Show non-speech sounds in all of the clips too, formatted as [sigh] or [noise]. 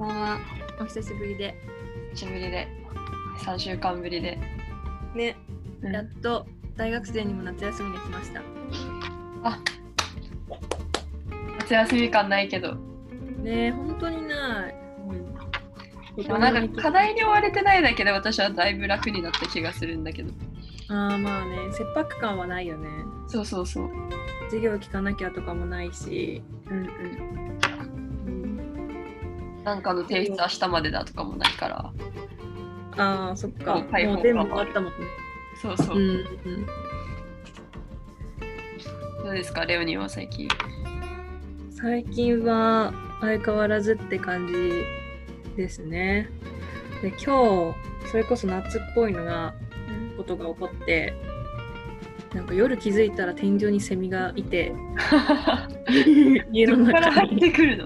こんは。お久しぶりで。久しぶりで。3週間ぶりで、ね、うん。やっと大学生にも夏休みが来ました。夏休み感ないけど、ねえ、本当にない。でもなんか課題に追われてないだけで私はだいぶ楽になった気がするんだけど。ああ、まあね、切迫感はないよね。そうそうそう。授業聞かなきゃとかもないし。うんうんうん、なんかの提出明日までだとかもないからああ、そっか。もう全部終わったもんね。そうそう、うんうん。どうですかレオニーは最近？最近は相変わらずって感じですね。で、今日、それこそ夏っぽいのが、ことが起こって、なんか夜気づいたら天井にセミがいて、家の中に。入ってくるの？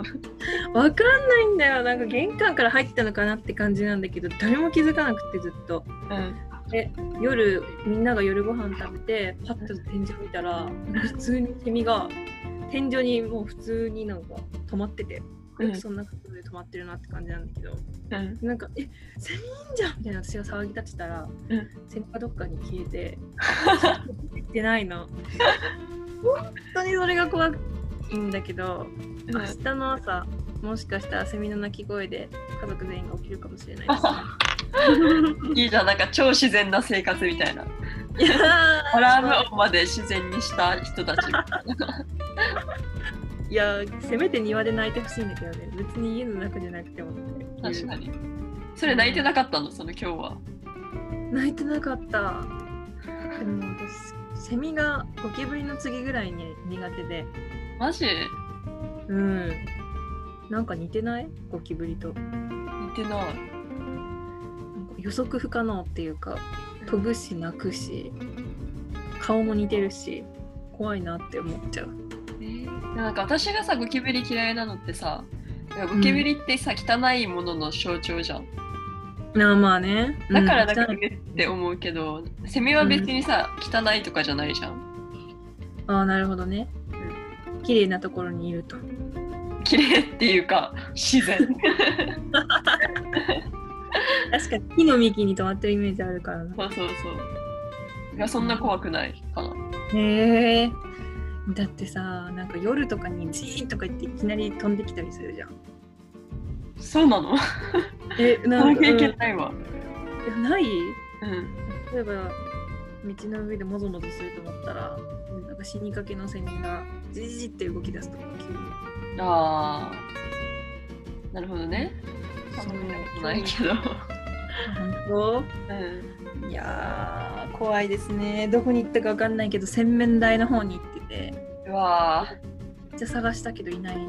わかんないんだよ。なんか玄関から入ったのかなって感じなんだけど、誰も気づかなくてずっと。うんで、夜、みんなが夜ご飯食べて、パッと天井見たら、普通にセミが天井にもう普通になんか止まってて、うん。そんなことで止まってるなって感じなんだけど、うん。なんか、え、セミいんじゃんみたいな私が騒ぎ立てたら、うん。セミがどっかに消えて、[laughs] 行ってないの。本当にそれが怖いんだけど、明日の朝、もしかしたらセミの鳴き声で家族全員が起きるかもしれない。ですね。いいじゃんなんか超自然な生活みたいな。いやー。アラーム音まで自然にした人たちみたいないやせめて庭で泣いてほしいんだけどね。別に家の中じゃなくても。確かに。それ泣いてなかったの？その今日は。泣いてなかった。でも私セミがゴキブリの次ぐらいに苦手で。マジ？うん。なんか似てない？ゴキブリと。似てない。なんか予測不可能っていうか飛ぶし泣くし顔も似てるし怖いなって思っちゃう。えーなんか私がさゴキブリ嫌いなのってさゴキブリってさ、汚いものの象徴じゃん。ああまあね。だからなんかうんえって思うけど、セミは別にさ、汚いとかじゃないじゃん。ああなるほどね。綺麗なところにいると。綺麗っていうか自然。確かに木の幹に止まってるイメージあるからな。そうそうそう。いやそんな怖くないかな。へえだってさなんか夜とかにジーンとか言っていきなり飛んできたりするじゃん。そうなの？え [laughs] その経験ないわ。うんいやない？うん。例えば道の上でもぞもぞすると思ったらなんか死にかけのセミがジジジって動き出すとか急に。あー。なるほどね。そう。ないけど。本当？うんいやー怖いですね。どこに行ったか分かんないけど洗面台の方に行ってて。うわめっちゃ探したけどいないか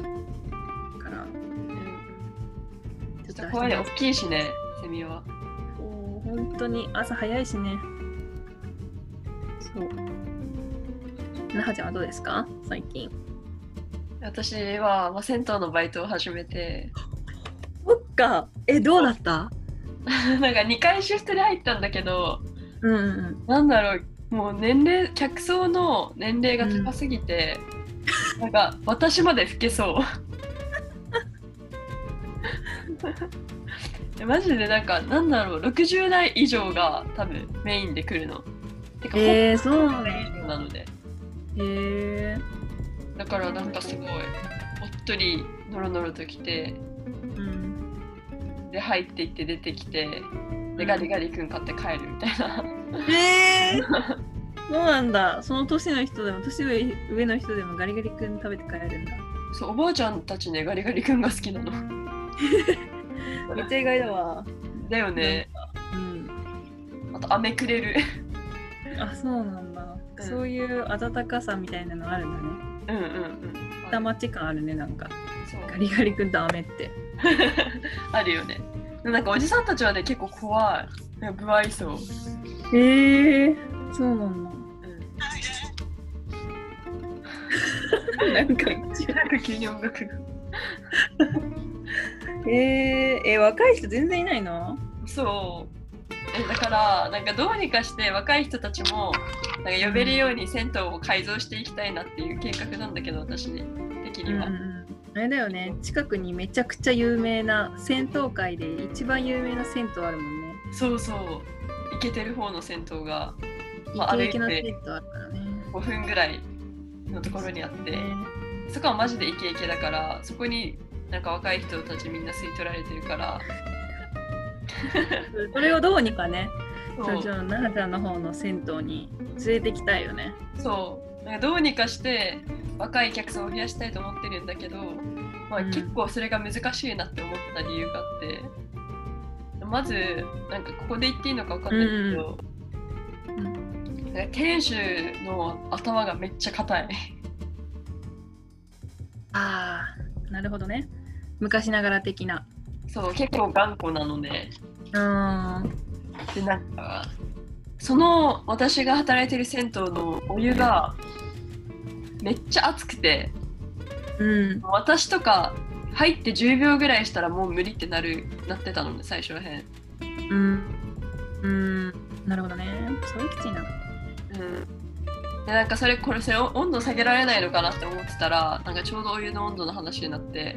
ら。ー、うん、ちょっと怖いね。大きいしねセミは。もう本当に朝早いしね。そう。なはちゃんはどうですか？最近。私は、まあ、銭湯のバイトを始めて。そっか。えどうだった？[laughs] なんか2回シフトで入ったんだけどうんうんなんだろうもう年齢客層の年齢が高すぎて、なんか私まで老けそう。[laughs] マジでなんかなんだろう60代以上が多分メインで来るの。てか、えー、そうほぼ60なので。へえだからなんかすごいおっとりノロノロと来てうんで入っていって出てきてでガリガリ君買って帰るみたいな。えー、[laughs] そうなんだ。その年の人でも年上上の人でもガリガリ君食べて帰るんだ。そうおばあちゃんたちねガリガリ君が好きなの。[laughs] めっちゃ意外だわ。だよね。うん。あと飴くれる。[laughs] あそうなんだ、うん。そういう温かさみたいなのあるんだね。うんうんうん。下町感あるねなんか。そう。ガリガリ君と飴って [laughs] あるよね。なんかおじさんたちはね結構怖い。不愛想、うん、へえそうなんだ。なん。かなんか急に音楽が。えー、え若い人全然いないの？そう。えだからなんかどうにかして若い人たちもなんか呼べるように銭湯を改造していきたいなっていう計画なんだけど私的には、うんうんあれだよね。近くにめちゃくちゃ有名な銭湯界で一番有名な銭湯あるもんね。そうそう。行けてる方の銭湯が、まあ、歩いて5分ぐらいのところにあって、そこはマジでイケイケだからそこになんか若い人たちみんな吸い取られてるから。[laughs] それをどうにかねそう。奈々ちゃんの方の銭湯に連れてきたいよね。そうどうにかして若い客さんを増やしたいと思ってるんだけど、まあ、結構それが難しいなって思った理由があって、うん、まずなんかここで言っていいのか分かんないけど、うん、なんか店主の頭がめっちゃ硬い。ああなるほどね。昔ながら的な。そう結構頑固なので。うん。でなんかその私が働いてる銭湯のお湯がめっちゃ熱くて、うん、私とか入って10秒ぐらいしたらもう無理ってなるなってたのね最初らへん。うん。うん。なるほどね。それきついな。うん。でなんかそれこれそれ温度下げられないのかなって思ってたらなんかちょうどお湯の温度の話になって。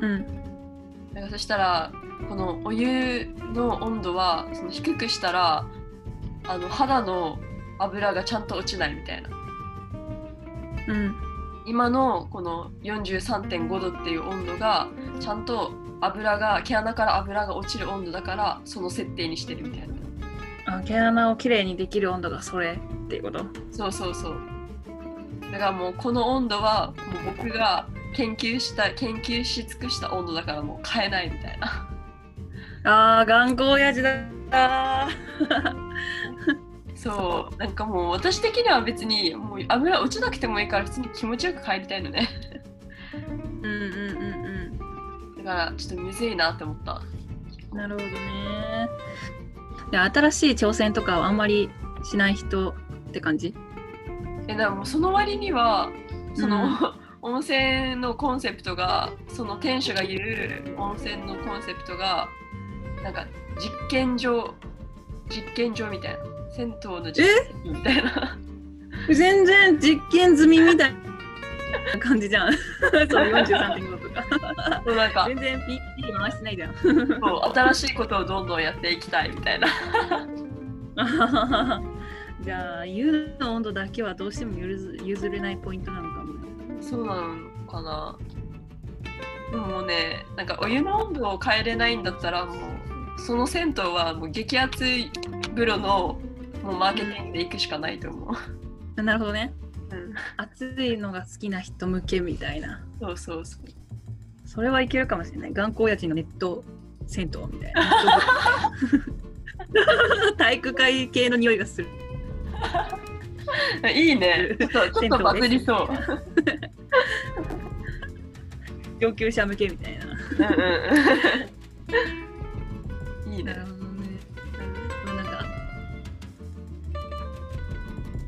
うん。なんかそしたらこのお湯の温度はその低くしたらあの肌の油がちゃんと落ちないみたいな。うん、今のこの43.5度っていう温度がちゃんと油が毛穴から油が落ちる温度だからその設定にしてるみたいな。あ毛穴をきれいにできる温度がそれっていうこと？そうそうそう。だからもうこの温度はもう僕が研究した研究し尽くした温度だからもう変えないみたいな。あー頑固親父だそうなんかもう私的には別にもう油落ちなくてもいいから普通に気持ちよく帰りたいのね。うんうんうんうん。だからちょっとむずいなって思った。なるほどね。で新しい挑戦とかはあんまりしない人って感じ？えでもその割にはその、うん。[laughs] 温泉のコンセプトがその店主が言う温泉のコンセプトがなんか実験場実験場みたいな銭湯の実験みたいな。全然実験済みみたいな感じじゃん。[laughs] そう43.5とか。そうなんか。全然 PT 回してないじゃん。そう新しいことをどんどんやっていきたいみたいな。[laughs] じゃあ湯の温度だけはどうしても譲れないポイントなのかもそうなのかな。でももうねなんかお湯の温度を変えれないんだったらもうその銭湯はもう激熱風呂のもうマーケティングで行くしかないと思う。[laughs] なるほどね。うん、暑いのが好きな人向けみたいな。そうそうそう。それはいけるかもしれない。頑固親父のネット銭湯みたいな。[laughs] 体育会系の匂いがする。[laughs] いいね。ちょっとちょっとバズりそう。上級者向けみたいな。いいね。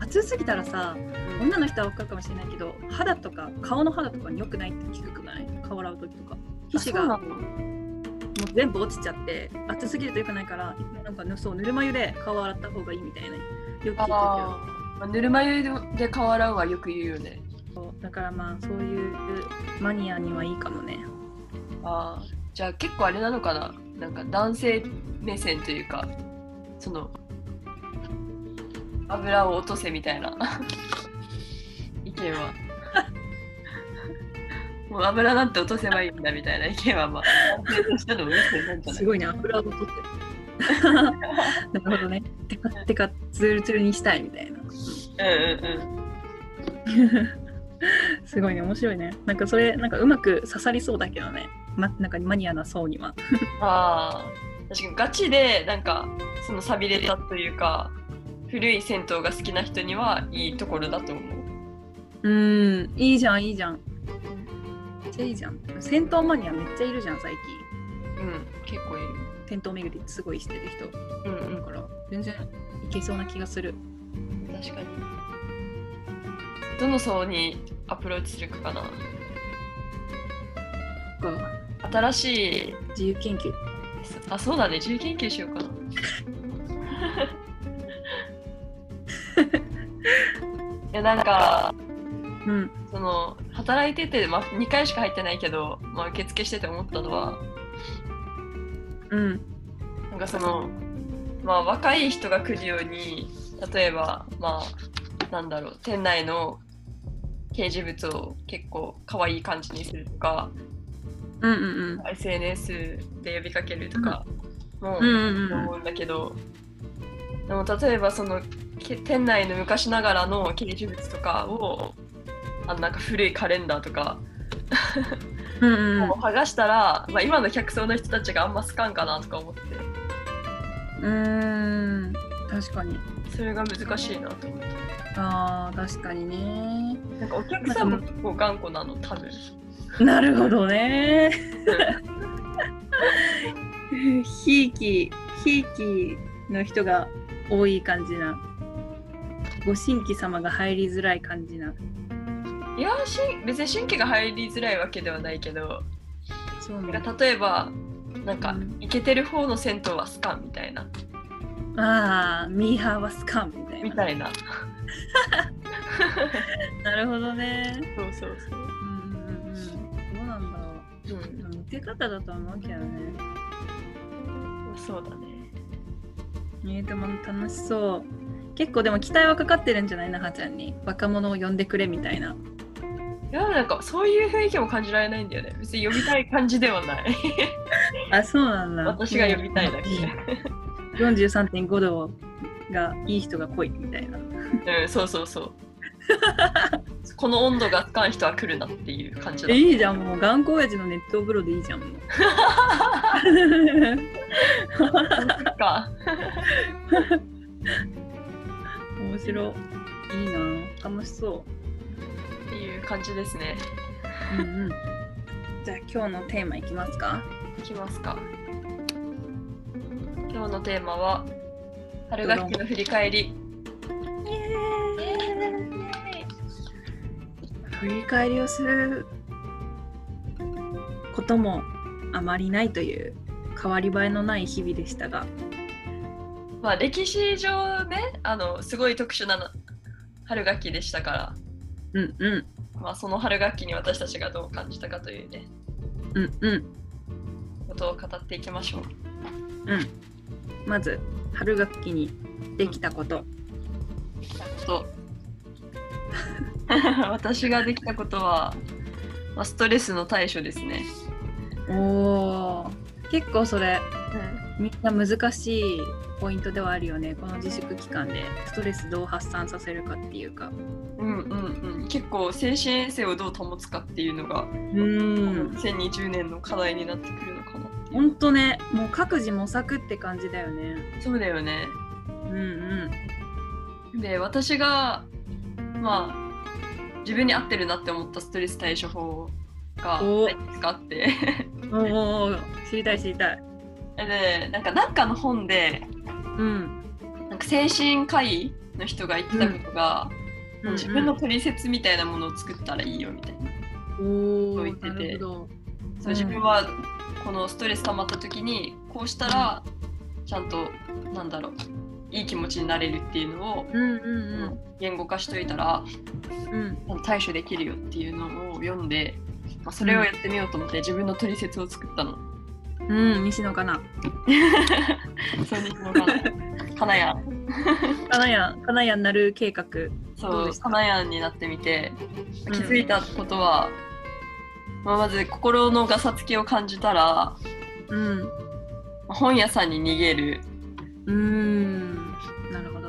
暑すぎたらさ、女の人は分かるかもしれないけど、肌とか顔の肌とかに良くないって聞くくない？顔洗う時とか。皮脂がもう全部落ちちゃって暑すぎると良くないからなんかそうぬるま湯で顔洗った方がいいみたいなよく聞いてるぬるま湯で顔洗うはよく言うよね。そう。だからまあそういうマニアにはいいかもね。ああじゃあ結構あれなのかな？なんか男性目線というかその油を落とせみたいな。意見は。[laughs] もう油なんて落とせばいいんだみたいな意見はまあ [laughs] すごいね油を落とって。[laughs] なるほどね。テカテカツルツルにしたいみたいな。すごいね面白いね。なんかそれなんかうまく刺さりそうだけどね、ま、なんかマニアな層には。ああ確かにガチでなんかその寂れたというか古い銭湯が好きな人にはいいところだと思う。うんいいじゃんいいじゃん。めっちゃいいじゃん。銭湯マニアめっちゃいるじゃん最近。うん結構いる。銭湯巡りすごいしてる人。うん、うん、だから全然いけそうな気がする。確かに。どの層にアプローチするかかな。新しい。自由研究。あそうだね。自由研究しようかなやなんか、うん、その働いてて、まあ、2回しか入ってないけど、まあ、受付してて思ったのはうん。なんかそのまあ若い人が来るように例えばまあなんだろう店内の掲示物を結構可愛い感じにするとか、うんうんうん。SNS で呼びかけるとかもうんうんうん思うんだけど、でも例えばそのけ店内の昔ながらの掲示物とかをあのなんか古いカレンダーとかうんうん。を剥がしたら、まあ、今の客層の人たちがあんま好かんかなとか思って。うーん。確かに。それが難しいなと思って。あー確かにね。なんかお客さんも結構頑固なの多分。なるほどね。[laughs] ひいきひいきの人が多い感じなご新規様が入りづらい感じな。いやし別に新規が入りづらいわけではないけどそうなんか例えばなんかうん。イケてる方の銭湯はスカンみたいな。ああミーハーはスカンみたいな。みたいな。[laughs] なるほどね。そうそうそう。うんうんうん。そうなんだう。ん。見せ方だと思うけどね。そうだね。えー、でも楽しそう結構でも期待はかかってるんじゃない？なはちゃんに。若者を呼んでくれみたいな。いやなんかそういう雰囲気も感じられないんだよね。別に呼びたい感じではない。[laughs] あそうなんだ。私が呼びたいだけ。43.5度がいい人が来いみたいな。うんそうそうそう。この温度がつかん人は来るなっていう感じだ。えいいじゃん。もう頑固親父の熱湯風呂でいいじゃん。も [laughs] うそっか面白い。い。いな。楽しそっていう感じですね。う、うんうん、じゃあ今日のテーマいきますか？いきますか。今日のテーマは春学期の振り返り。振り返りをすることもあまりないという変わり映えのない日々でしたがまあ歴史上ねあのすごい特殊なの春学期でしたから。うんうん。まあ、その春学期に私たちがどう感じたかというねうんうん。ことを語っていきましょう。まず春学期にできたこと。と [laughs] 私ができたことは、まあ、ストレスの対処ですね。おー。結構それみんな難しいポイントではあるよね。この自粛期間で。ストレスどう発散させるかっていうか。うんうんうん、結構精神衛生をどう保つかっていうのが、うん。2020年の課題になってくるのかなほんとね。もう各自模索って感じだよね。そうだよね。うんうん。で私がまあ自分に合ってるなって思ったストレス対処法がお。いくつかあって。おお知りたい知りたいでなんかなんかの本でうん。なんか精神科医の人が言ってたことが、うん。自分の取説みたいなものを作ったらいいよみたいな。おおそう言っててそう自分はこのストレス溜まった時にこうしたらちゃんとなんだろういい気持ちになれるっていうのをうんうん言語化しといたらうん。うん対処できるよっていうのを読んで、まあ、それをやってみようと思って自分の取説を作ったの。うん西野かな [laughs] そうにしようかな。かなやん。かなやんかなる計画。どうそう、でした？かなやんになってみてうん。気づいたことは、まあ、まず心のガサつきを感じたらうん。まあ本屋さんに逃げる。うーん。なるほど。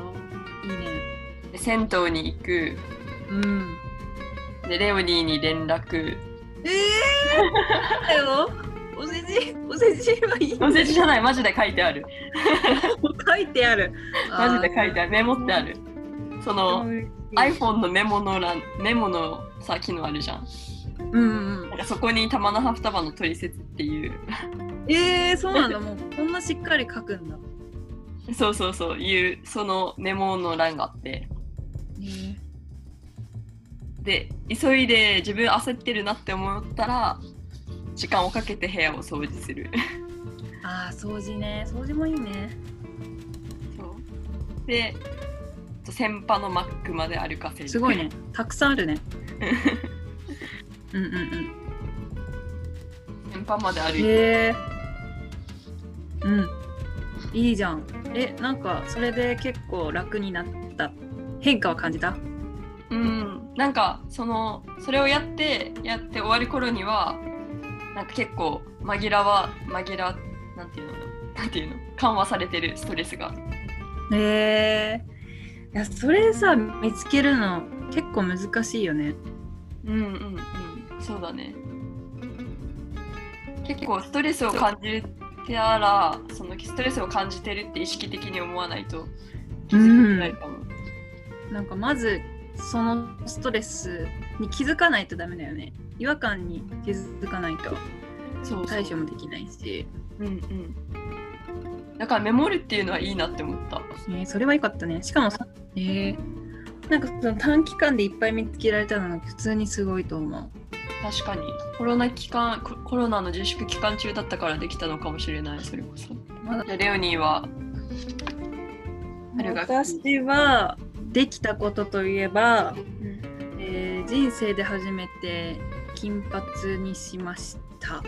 いいね。で銭湯に行く。うん。でレオニーに連絡。えー、[laughs] だよお世辞お世辞はいい。お世辞じゃないマジで書いてある。書いてある。[laughs] マジで書いてある。メモってある。その iPhone のメモの欄メモのさ機能あるじゃん。うんうん。なんかそこに玉のハフタバの取説っていう。えー、そうなんだもうこんなしっかり書くんだ。そうそうそういうそのメモの欄があって。で急いで自分焦ってるなって思ったら時間をかけて部屋を掃除する。ああ掃除ね。掃除もいいね。そう。で先輩のマックまで歩かせる。すごいね。たくさんあるね。[laughs] うんうんうん。先般まで歩いて。へえうん。いいじゃん。えなんかそれで結構楽になった。変化は感じた？うん。なんかそのそれをやってやって終わる頃にはなんか結構紛らわ紛らなんていうの？なんていうの？緩和されてるストレスが。へえいやそれさ見つけるの結構難しいよね。うんうんうん。そうだね。結構ストレスを感じてたらそのストレスを感じてるって意識的に思わないと気づけないかも、なんかまずそのストレスに気づかないとダメだよね違和感に気づかないとそう対処もできないし。うんうん。だからメモるっていうのはいいなって思った。えー、それは良かったね。しかもさえー、なんかその短期間でいっぱい見つけられたのが普通にすごいと思う。確かに。コロナ期間ココロナの自粛期間中だったからできたのかもしれない。それこそ。まだじゃあレオニーは私はできたことといえば、うん。えー人生で初めて金髪にしました。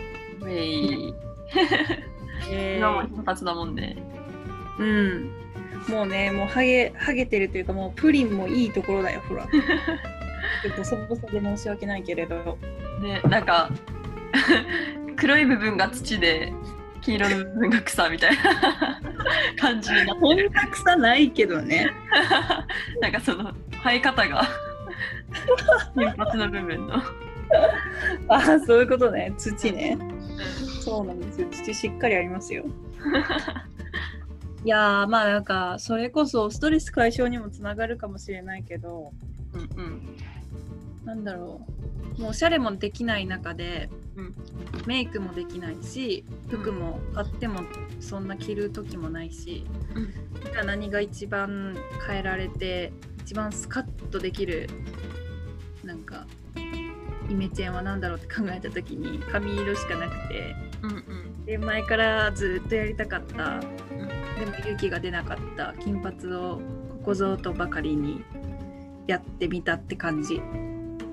ウェイえ今も [laughs] ー金髪だもんねうん。もうね、もうハゲハゲてるというか、もうプリンもいいところだよ、ほら。[laughs] ちょっとそぼそで申し訳ないけれど。ねなんか [laughs] 黒い部分が土で黄色の部分が草みたいな感じになってるこんな草ないけどね。なんかその生え方が金髪の部分の、[laughs] ああ、そういうことね。土ね。そうなんですよ。土しっかりありますよ。[laughs] いやーまあなんかそれこそストレス解消にもつながるかもしれないけどうんうんなんだろうもうおしゃれもできない中で、うんメイクもできないし服も買ってもそんな着る時もないし、うんじゃあ何が一番変えられて一番スカッとできるなんかイメチェンは何だろうって考えた時に髪色しかなくて。うんうん。で前からずっとやりたかった、でも勇気が出なかった。金髪をここぞとばかりにやってみたって感じ。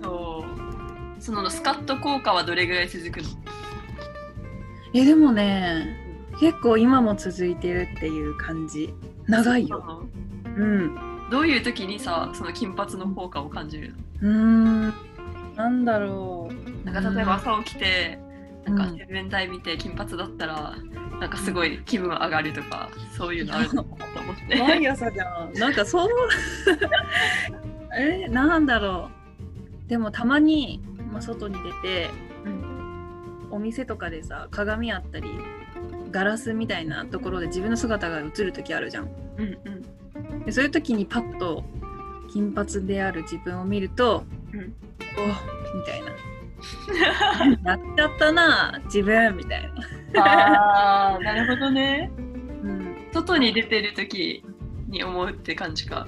そう。そのスカッと効果はどれぐらい続くの？えでもね結構今も続いてるっていう感じ。長いよ。うん。どういう時にさその金髪の効果を感じるうーんなんだろう。のなんか例えば朝起きてなんかうん洗面台見て金髪だったらなんかすごい気分上がるとかそういうのあるのかなと思って。毎朝じゃん。なんかそう。[laughs] えなんだろう。でもたまに、まあ、外に出て、お店とかでさ鏡あったりガラスみたいなところで自分の姿が映る時あるじゃん。うんうん。でそういう時にパッと金髪である自分を見ると、うんおみたいな。やっちゃったな自分みたいな、あーなるほどね。うん、外に出てる時に思うって感じか。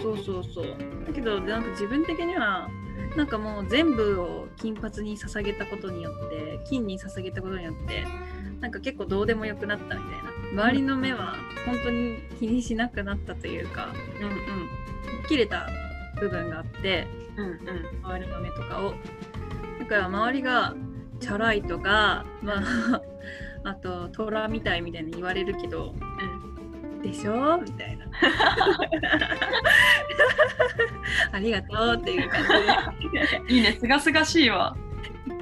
そうそうそう。だけどなんか自分的にはなんかもう全部を金髪に捧げたことによって金に捧げたことによってなんか結構どうでもよくなったみたいな。周りの目は本当に気にしなくなったというかうんうん。切れた部分があってうんうん。周りの目とかを。だから周りがチャラいとかまあ [laughs] あと虎みたいみたいに言われるけどでしょ？みたいな。[laughs] ありがとうっていう感いいね。すがすがしいわ。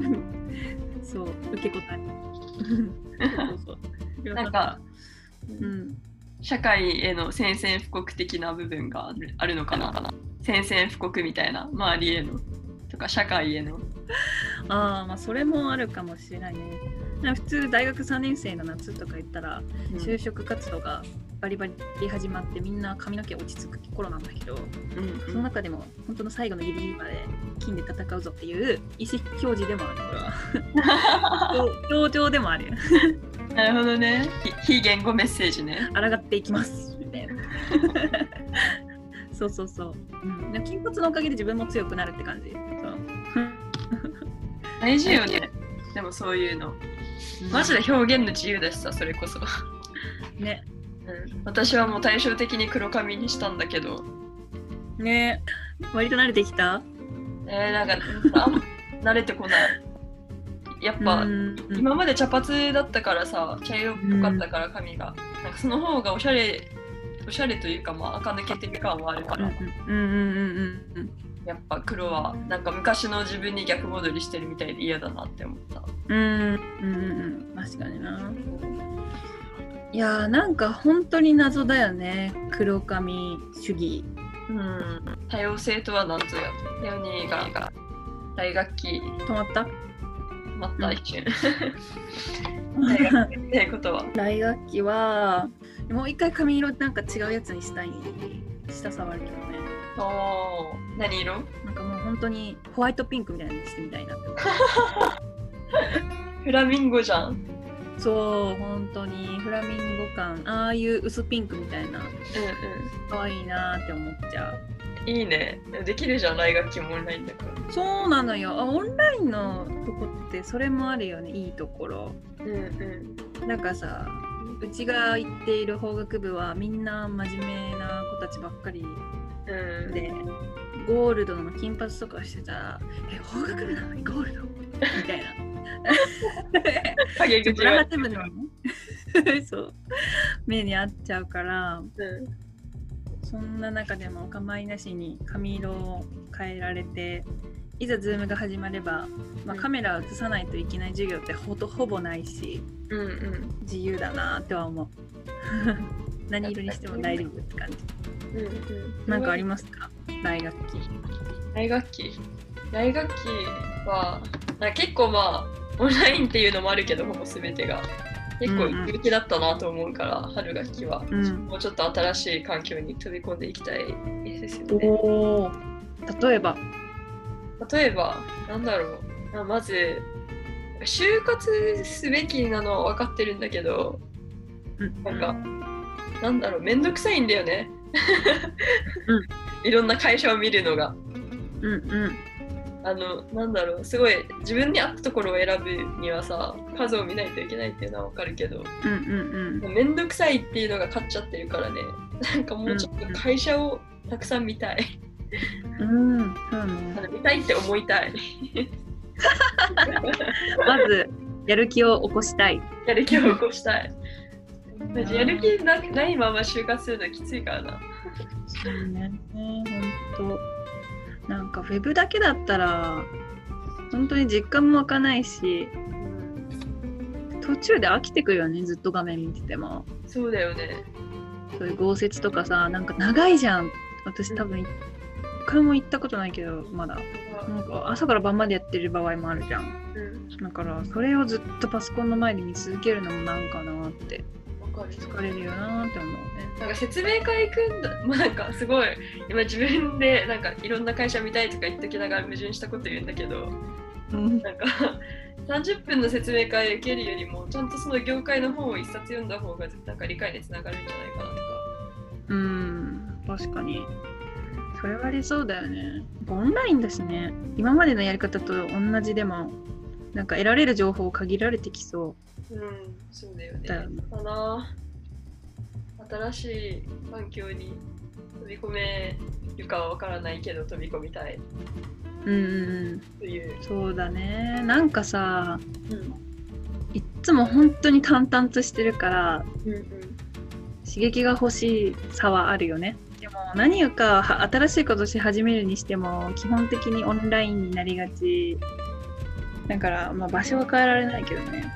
じでそう受け答え。[laughs] そうそうそう。なんかうん社会への宣戦布告的な部分があるのかな？宣戦布告みたいな周りへのとか社会への。[laughs] ああまあそれもあるかもしれないね。普通大学3年生の夏とか言ったら就職活動がバリバリ始まってみんな髪の毛落ち着く頃なんだけどうんその中でも本当の最後のギリギリまで金で戦うぞっていう意思表示でもあるこれは強調でもある。よ [laughs] なるほどね。非非言語メッセージね。抗っていきます。みたいな。そうそうそう、うん、でも金髪のおかげで自分も強くなるって感じ。そう。大事よね。でもそういうの。マジで表現の自由だしさそれこそ、ね。うん、私はもう対照的に黒髪にしたんだけど。ね。割と慣れてきた？えー、なんかあん慣れてこないやっぱ、今まで茶髪だったからさ茶色っぽかったから髪が、なんかその方がおしゃれおしゃれというかまあ垢抜けてる感はあるから、やっぱ黒はなんか昔の自分に逆戻りしてるみたいで嫌だなって思った。うんうんうん確かにな。いやーなんか本当に謎だよね。黒髪主義。うん。多様性とは何ぞや。レオニーが大学期。止まった？また一瞬。[laughs] 大学ってことは。大学期はもう一回髪色なんか違うやつにしたい。下触るけどね。お何色？なんかもう本当にホワイトピンクみたいなのにしてみたいなって [laughs] フラミンゴじゃん。そう本当にフラミンゴ感。ああいう薄ピンクみたいな、うんうん、可愛いなって思っちゃう。いいね。できるじゃん、来学期もオンラインだから。そうなのよ。あオンラインのとこってそれもあるよね、いいところ。うんうん。なんかさ、うちが行っている法学部はみんな真面目な子たちばっかりで、うん、ゴールドの金髪とかしてたら、え、法学部なの？に [laughs] ゴールド？みたいな。[laughs] [laughs] そう。目に合っちゃうから。うんそんな中でもお構いなしに髪色を変えられていざズームが始まれば、まあ、カメラを映さないといけない授業ってほとほぼないし、うんうん、自由だなっては思う。[laughs] 何色にしても大丈夫って感じ、うんうん、なんかありますか？大学期。大学期。大学期は結構まあオンラインっていうのもあるけどほぼ全てが結構勇気だったなと思うから、うんうん、春学期は、うん、もうちょっと新しい環境に飛び込んでいきたいですよね。例えば。例えばなんだろう。まず就活すべきなのは分かってるんだけど、うん、なんかなんだろう。めんどくさいんだよね。うん、[laughs] いろんな会社を見るのが。うんうんあのなんだろうすごい自分に合ったところを選ぶにはさ数を見ないといけないっていうのは分かるけど面倒、うん、くさいっていうのが勝っちゃってるからねなんかもうちょっと会社をたくさん見たい。うん、うん、見たいって思いたい。[laughs] まずやる気を起こしたい。やる気を起こしたい。やる気なないまま就活するのきついからな。そうね、本当。なんかウェブだけだったら本当に実感も湧かないし途中で飽きてくるよねずっと画面見てても。そうだよね。そういう豪雪とかさなんか長いじゃん。私多分一回も行ったことないけどまだ。なんか朝から晩までやってる場合もあるじゃん、うん、だからそれをずっとパソコンの前で見続けるのもなんかなって疲れるよなって思うね。なんか説明会行くんだ。[laughs] まあなんかすごい。今自分でなんかいろんな会社見たいとか言っときながら矛盾したこと言うんだけど、うん、なんか [laughs] 30分の説明会受けるよりもちゃんとその業界の本を一冊読んだ方がなんか理解につながるんじゃないかなとか。うん確かに。それはありそうだよね。オンラインだしね。今までのやり方と同じでもなんか得られる情報限られてきそう。うん、そうだよね。だかな。新しい環境に飛び込めるかはわからないけど飛び込みたい。うん、というそうだねなんかさ、うん、いっつも本当に淡々としてるから、うんうん、刺激が欲しさはあるよねでも何か新しいことし始めるにしても基本的にオンラインになりがちだから、まあ、場所は変えられないけどね、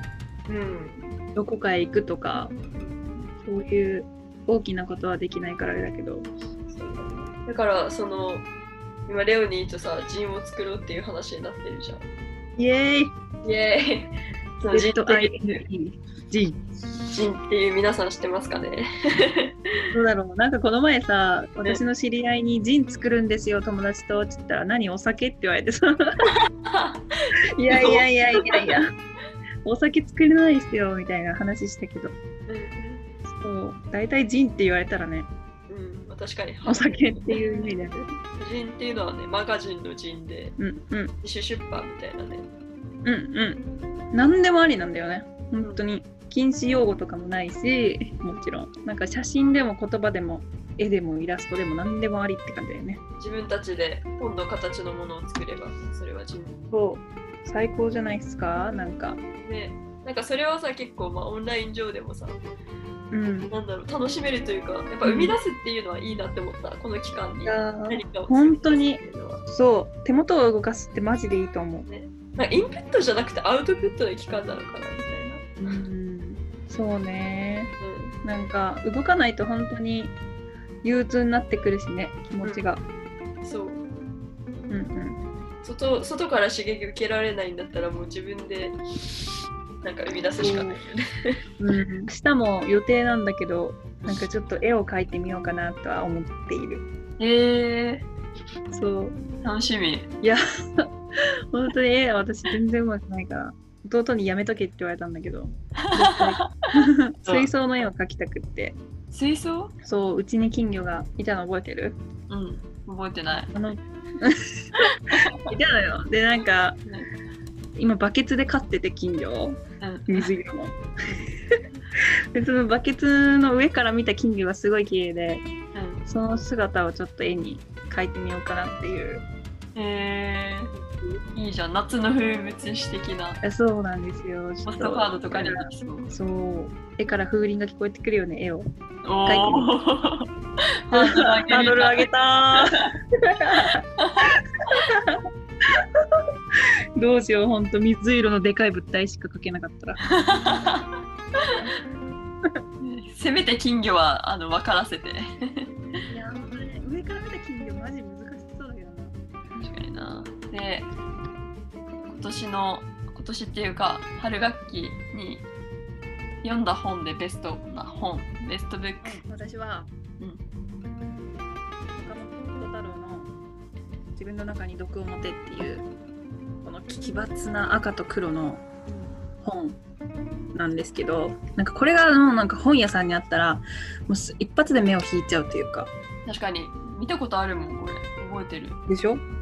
うん、どこかへ行くとかそういう大きなことはできないからあれだけど。だからその今レオニーとさジンを作ろうっていう話になってるじゃん。イエーイ。イエーイ。そていうジンジンっていう皆さん知ってますかね？[laughs] どうだろう。なんかこの前さ私の知り合いにジン作るんですよ友達とって言ったら何？お酒って言われてさ。[laughs] いやいやいやいやいや。お酒作れないですよみたいな話したけど、そう。大体ジンって言われたらね。うん確かに。お酒っていう意味で。ジンっていうのはねマガジンのジンで、うんうん、自主出版みたいなね。うんうん。何でもありなんだよね。本当に禁止用語とかもないしもちろん。なんか写真でも言葉でも絵でもイラストでも何でもありって感じだよね。自分たちで本の形のものを作ればそれは自分。そう。最高じゃないですか？なんか。ね。なんかそれはさ結構まあオンライン上でもさ、うん、なんだろう楽しめるというかやっぱ生み出すっていうのはいいなって思った、うん、この期間に何かを本当に。そう。手元を動かすってマジでいいと思う。ね、なんかインプットじゃなくてアウトプットの期間なのかなみたいな。うんそうね、うん、なんか動かないと本当に憂鬱になってくるしね気持ちが、うん、そう、うんうん、外外から刺激受けられないんだったらもう自分でなんか生み出すしかないよね、うん、下も予定なんだけどなんかちょっと絵を描いてみようかなとは思っている。へえー、そう。楽しみ。いや [laughs] 本当に絵私全然うまくないから弟にやめとけって言われたんだけど。[laughs] 水槽の絵を描きたくって。水槽？そううちに金魚がいたの覚えてる？うん覚えてない。あの。[laughs] いたのよ。でなんか、今バケツで飼ってて金魚を、うん、水色の [laughs] でそのバケツの上から見た金魚がすごい綺麗で、うん、その姿をちょっと絵に描いてみようかなっていう。へえー、いいじゃん夏の風物詩的な。そうなんですよ。ポストカードとかにそう。そう。絵から風鈴が聞こえてくるよね絵を。おハードル上げた [laughs] どうしよう、ほんと水色のでかい物体しか描けなかったら。[laughs] せめて金魚はあの分からせて。いや、で、今年の、今年っていうか、春学期に読んだ本でベストな本、ベストブック。私は、うん、岡本太郎の自分の中に毒を持てっていうこの奇抜な赤と黒の本なんですけどなんかこれがもうなんか本屋さんにあったらもう一発で目を引いちゃうというか。確かに。見たことあるもんこれ。覚えてる。でしょ、うん、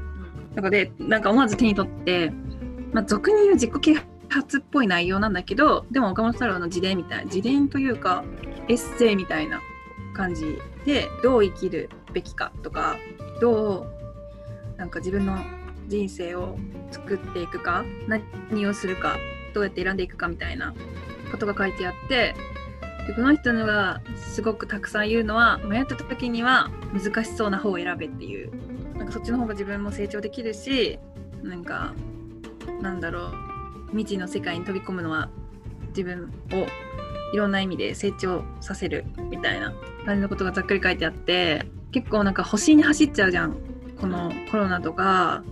なんかでなんか思わず手に取って、まあ、俗に言う自己啓発っぽい内容なんだけどでも岡本太郎の自伝みたいな自伝というかエッセイみたいな感じでどう生きるべきかとかどうなんか自分の人生を作っていくか何をするかどうやって選んでいくかみたいなことが書いてあってでこの人のがすごくたくさん言うのは迷った時には難しそうな方を選べっていうなんかそっちの方が自分も成長できるしなんかなんだろう未知の世界に飛び込むのは自分をいろんな意味で成長させるみたいな感じのことがざっくり書いてあって結構なんか星に走っちゃうじゃんこのコロナとか。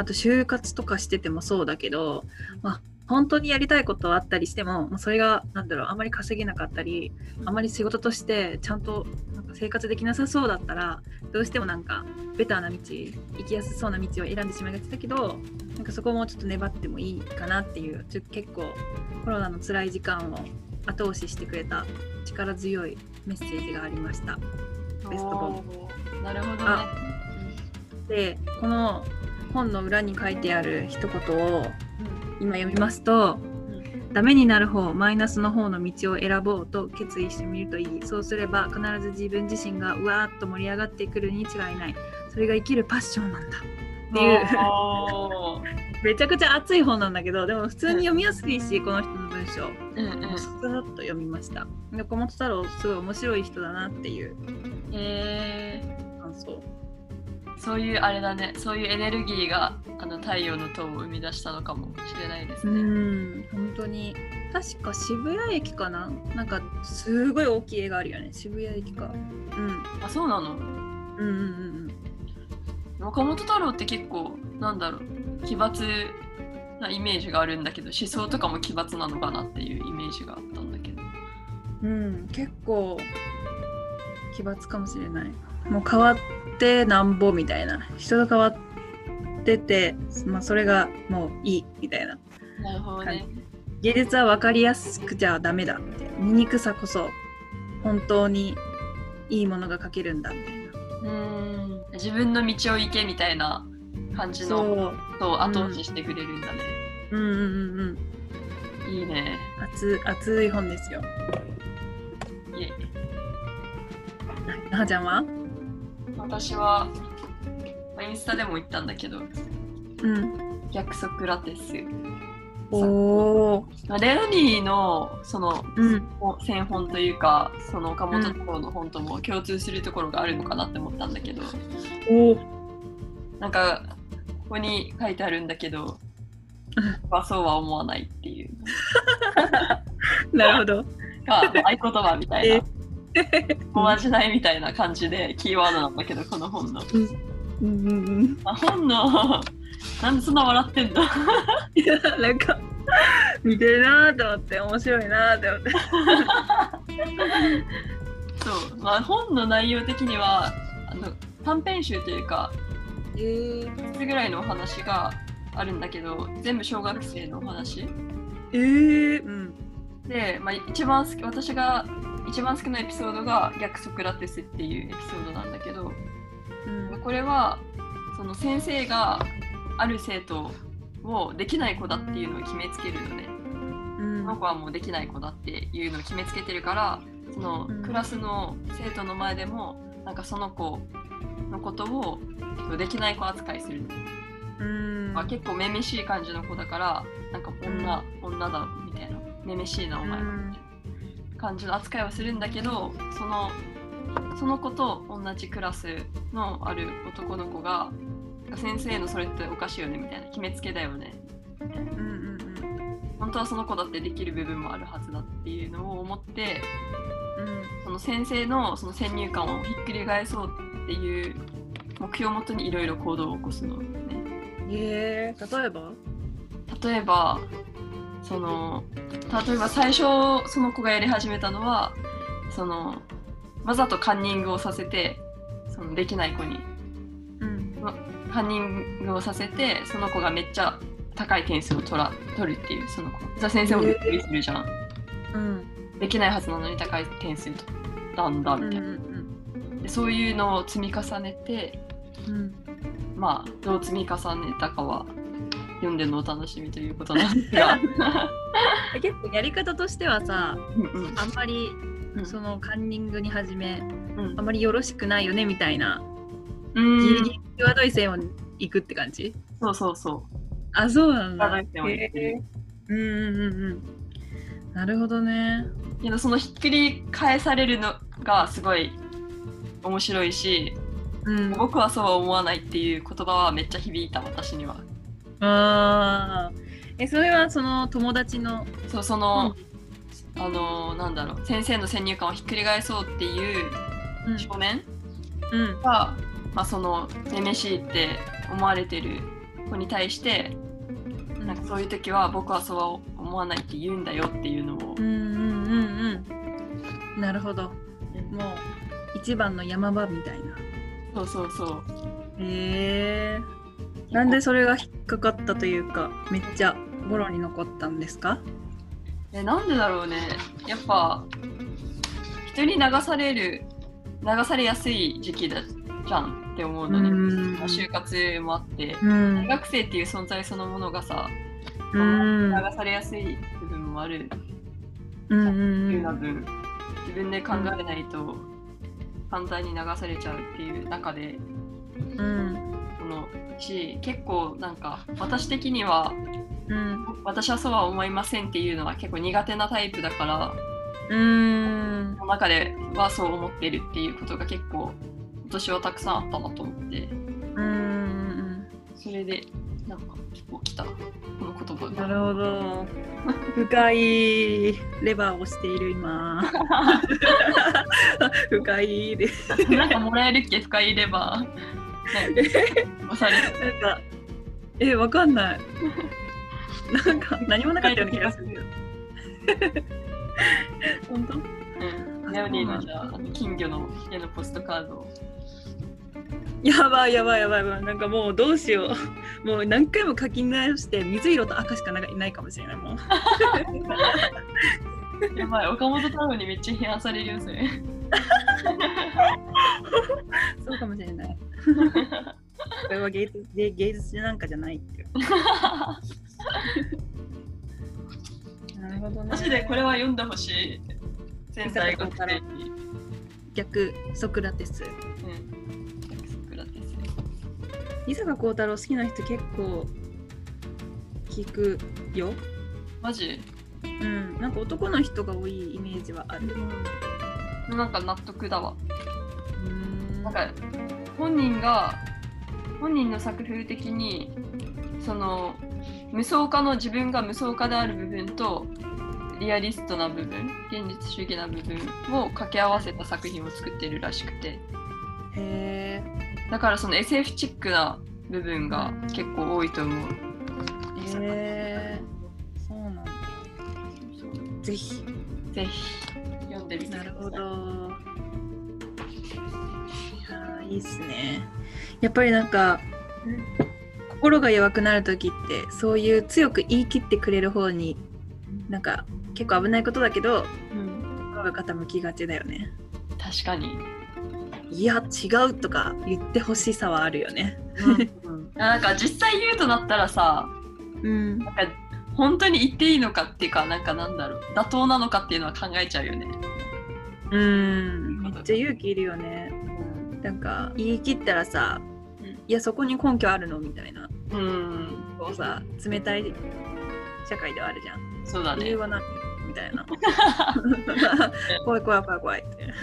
あと就活とかしててもそうだけど、まあ、本当にやりたいことはあったりしても、まあ、それがなんだろうあまり稼げなかったりあまり仕事としてちゃんとなんか生活できなさそうだったらどうしてもなんかベターな道行きやすそうな道を選んでしまいがちだけどなんかそこもちょっと粘ってもいいかなっていうちょ結構コロナの辛い時間を後押ししてくれた力強いメッセージがありました。ベスト本。なるほどね。でこの本の裏に書いてある一言を今読みますと、ダメになる方、マイナスの方の道を選ぼうと決意してみるといい。そうすれば必ず自分自身がうわーっと盛り上がってくるに違いない。それが生きるパッションなんだ。っていう [laughs] めちゃくちゃ熱い本なんだけど、でも普通に読みやすいし、この人の文章。うんうん、さらっと読みました。岡本太郎、すごい面白い人だなっていう。へえー。感想。そういうあれだね。そういうエネルギーがあの太陽の塔を生み出したのかもしれないですね。うん。本当に。確か渋谷駅かな？なんかすごい大きい絵があるよね。渋谷駅か。うん。あそうなの？うんうんうん岡本太郎って結構なんだろう。奇抜なイメージがあるんだけど思想とかも奇抜なのかなっていうイメージがあったんだけど。うん。結構奇抜かもしれない。もう変わってなんぼみたいな。人と変わってて、まあ、それがもういいみたいな。なるほどね。芸術は分かりやすくじゃダメだみたいな醜さこそ本当にいいものが描けるんだみたいな。うん。自分の道を行けみたいな感じのそう。後押ししてくれるんだね、うん、うんうんうんうん。いいね。熱熱い本ですよ。いえ、はいはちゃんは？私は、まあインスタでも言ったんだけど、うん。逆ソクラテス。おお。まあレオニーのそのうん。専本というか、その岡本太郎の本とも共通するところがあるのかなって思ったんだけど、おお。なんか、ここに書いてあるんだけど、[laughs] 僕はそうは思わないっていう [laughs] なるほど。[laughs] 合言葉みたいえな。[laughs] おまじないみたいな感じでキーワードなんだけど、この本の。うんうんうん。まあ、本の、なんでそんな笑ってんだ [laughs] いや、なんか、見てるなーと思って、面白いなーって思って。[laughs] そう、まあ、本の内容的にはあの短編集というかえー、5つぐらいのお話があるんだけど全部小学生のお話えー、うん。で、まあ、一番好き私が一番好きなエピソードが「逆ソクラテス」っていうエピソードなんだけどうん。これはその先生がある生徒をできない子だっていうのを決めつけるのね。うんこの子はもうできない子だっていうのを決めつけてるからそのうんクラスの生徒の前でもなんかその子のことをできない子扱いする、うん。まあ、結構めめしい感じの子だからなんか女、女だみたいなめめしいなお前はうんみたいな感じの扱いはするんだけどそのその子と同じクラスのある男の子が先生のそれっておかしいよねみたいな決めつけだよねみたいなうんうん本当はその子だってできる部分もあるはずだっていうのを思ってうん。その先生のその先入観をひっくり返そうっていう目標をもとにいろいろ行動を起こすのね。えー、例えば？例えばその例えば最初その子がやり始めたのはそのわざとカンニングをさせてそのできない子にうん。カンニングをさせてその子がめっちゃ高い点数を取ら取るっていうその子じゃあ先生もびっくりするじゃん、うん。できないはずなのに高い点数取ったんだうんうみたいな、んでそういうのを積み重ねてうん。まあどう積み重ねたかは読んでのお楽しみということなんですが結構やり方としてはさ、うんうん。あんまりうん。そのカンニングに始め、うん。あんまりよろしくないよねみたいな、うん。ギリギリ際どい線を行くって感じ？そうそうそあ、そうなんだ。うんうんうんうん。なるほどね。うけどそのひっくり返されるのがすごい面白いしうん。僕はそうは思わないっていう言葉はめっちゃ響いた私にはああ。え、それはその友達の？そうその、あのなんだろう先生の先入観をひっくり返そうっていううん。少年？うん。が、まあ、そのめめしいって思われてる子に対してなんかそういう時は僕はそうは思わないって言うんだよっていうのをうんうんうんうん。なるほど。もう一番の山場みたいな。そうそうそうへえ。なんでそれが引っかかったというか、めっちゃボロに残ったんですか？えなんでだろうねやっぱ人に流される流されやすい時期だじゃんって思うのね、うんまあ就活もあってうん大。学生っていう存在そのものがさ、うん。流されやすい部分もあるっていうんなうん。分自分で考えないと簡単に流されちゃうっていう中でうん。そのし結構なんか私的にはうん。私はそうは思いませんっていうのは結構苦手なタイプだからうん。その中ではそう思ってるっていうことが結構今年はたくさんあったなと思ってうん。それでなんか結構来たこの言葉ながるほど。深いレバーをしている今。[laughs] 深いで。[laughs] なんかもらえるっけ？深いレバーね押されてなんか、え、わかんない。なんか、何もなかったような気がする。[laughs] 本当？うんレオニーのじゃあ金魚の家のポストカードをやばいやばいやばいやばい。なんかもうどうしよう。もう何回も書き直して、水色と赤しかないないかもしれないもん。やばい岡本太郎にめっちゃ批判されるよそれ [laughs] [laughs] そうかもしれない。[laughs] これは芸術芸芸術なんかじゃないっていう。なるほどね。マジでこれは読んでほしい先輩学生に逆ソクラテス。うん。逆ソクラテス。伊坂幸太郎好きな人結構聞くよ。マジ？うん。なんか男の人が多いイメージはある。うん。なんか納得だわ。うんなんか本人が本人の作風的にその無双化の自分が無双化である部分とリアリストな部分現実主義な部分を掛け合わせた作品を作っているらしくてへえ。だからその SF チックな部分が結構多いと思う。へえ。そうなんだ。ぜひ。ぜひ読んでみてくださ。ないるほど。いいいっすね。やっぱりなんか、心が弱くなる時ってそういう強く言い切ってくれる方になんか結構危ないことだけどうん、心が傾きがちだよね。確かに。いや違うとか言ってほしさはあるよね。[laughs] なんか実際言うとなったらさうん。なんか本当に言っていいのかっていうかなんかなんだろう妥当なのかっていうのは考えちゃうよね。うん。めっちゃ勇気いるよね。なんか言い切ったらさ、うんいやそこに根拠あるのみたいな。うん、こうさ冷たい社会ではあるじゃん。そうだね理由。は何みたいな。[laughs] 怖い怖い怖い怖いって。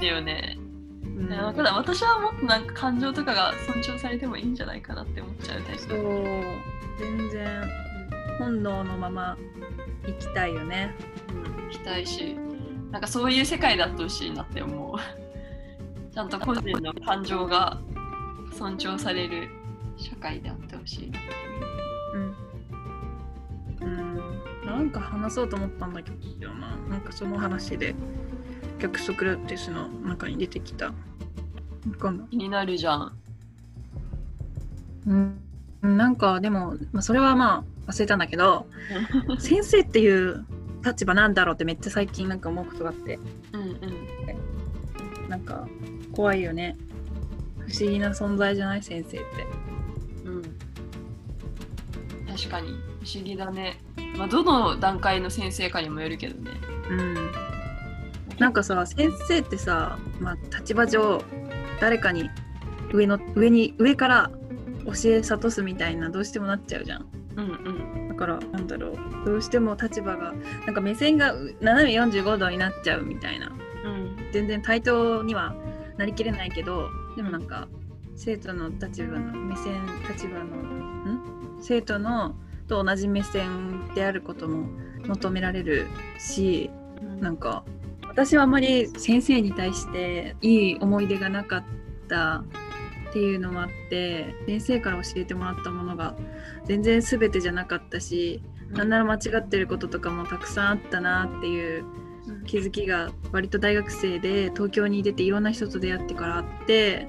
だよね。うんただ私はもっとなんか感情とかが尊重されてもいいんじゃないかなって思っちゃうタイプ。そう全然本能のまま生きたいよね。うん、期待し、なんかそういう世界であってほしいなって思う。ちゃんと個人の感情が尊重される社会であってほしいなう。うん。うん。なんか話そうと思ったんだけどな。なんかその話で逆ソクラテスの中に出てきた。気になるじゃん。うん。なんかでも、まあ、それはまあ忘れたんだけど先生っていう立場なんだろうってめっちゃ最近なんか思うことがあってうんうん。なんか怖いよね。不思議な存在じゃない先生って。うん、確かに。不思議だね。まあ、どの段階の先生かにもよるけどね。うん。なんかさ先生ってさ、まあ、立場上誰かに上の上に上から教え諭すみたいなどうしてもなっちゃうじゃん。うんうん。だからなんだろう。どうしても立場がなんか目線がう斜め45度になっちゃうみたいな。うん。全然対等にはなりきれないけどでもなんか生徒の立場の目線立場のん？生徒のと同じ目線であることも求められるしなんか私はあまり先生に対していい思い出がなかったっていうのもあって先生から教えてもらったものが全然全てじゃなかったし、なんなら間違ってることとかもたくさんあったなっていう気づきが割と大学生で東京に出ていろんな人と出会ってからあって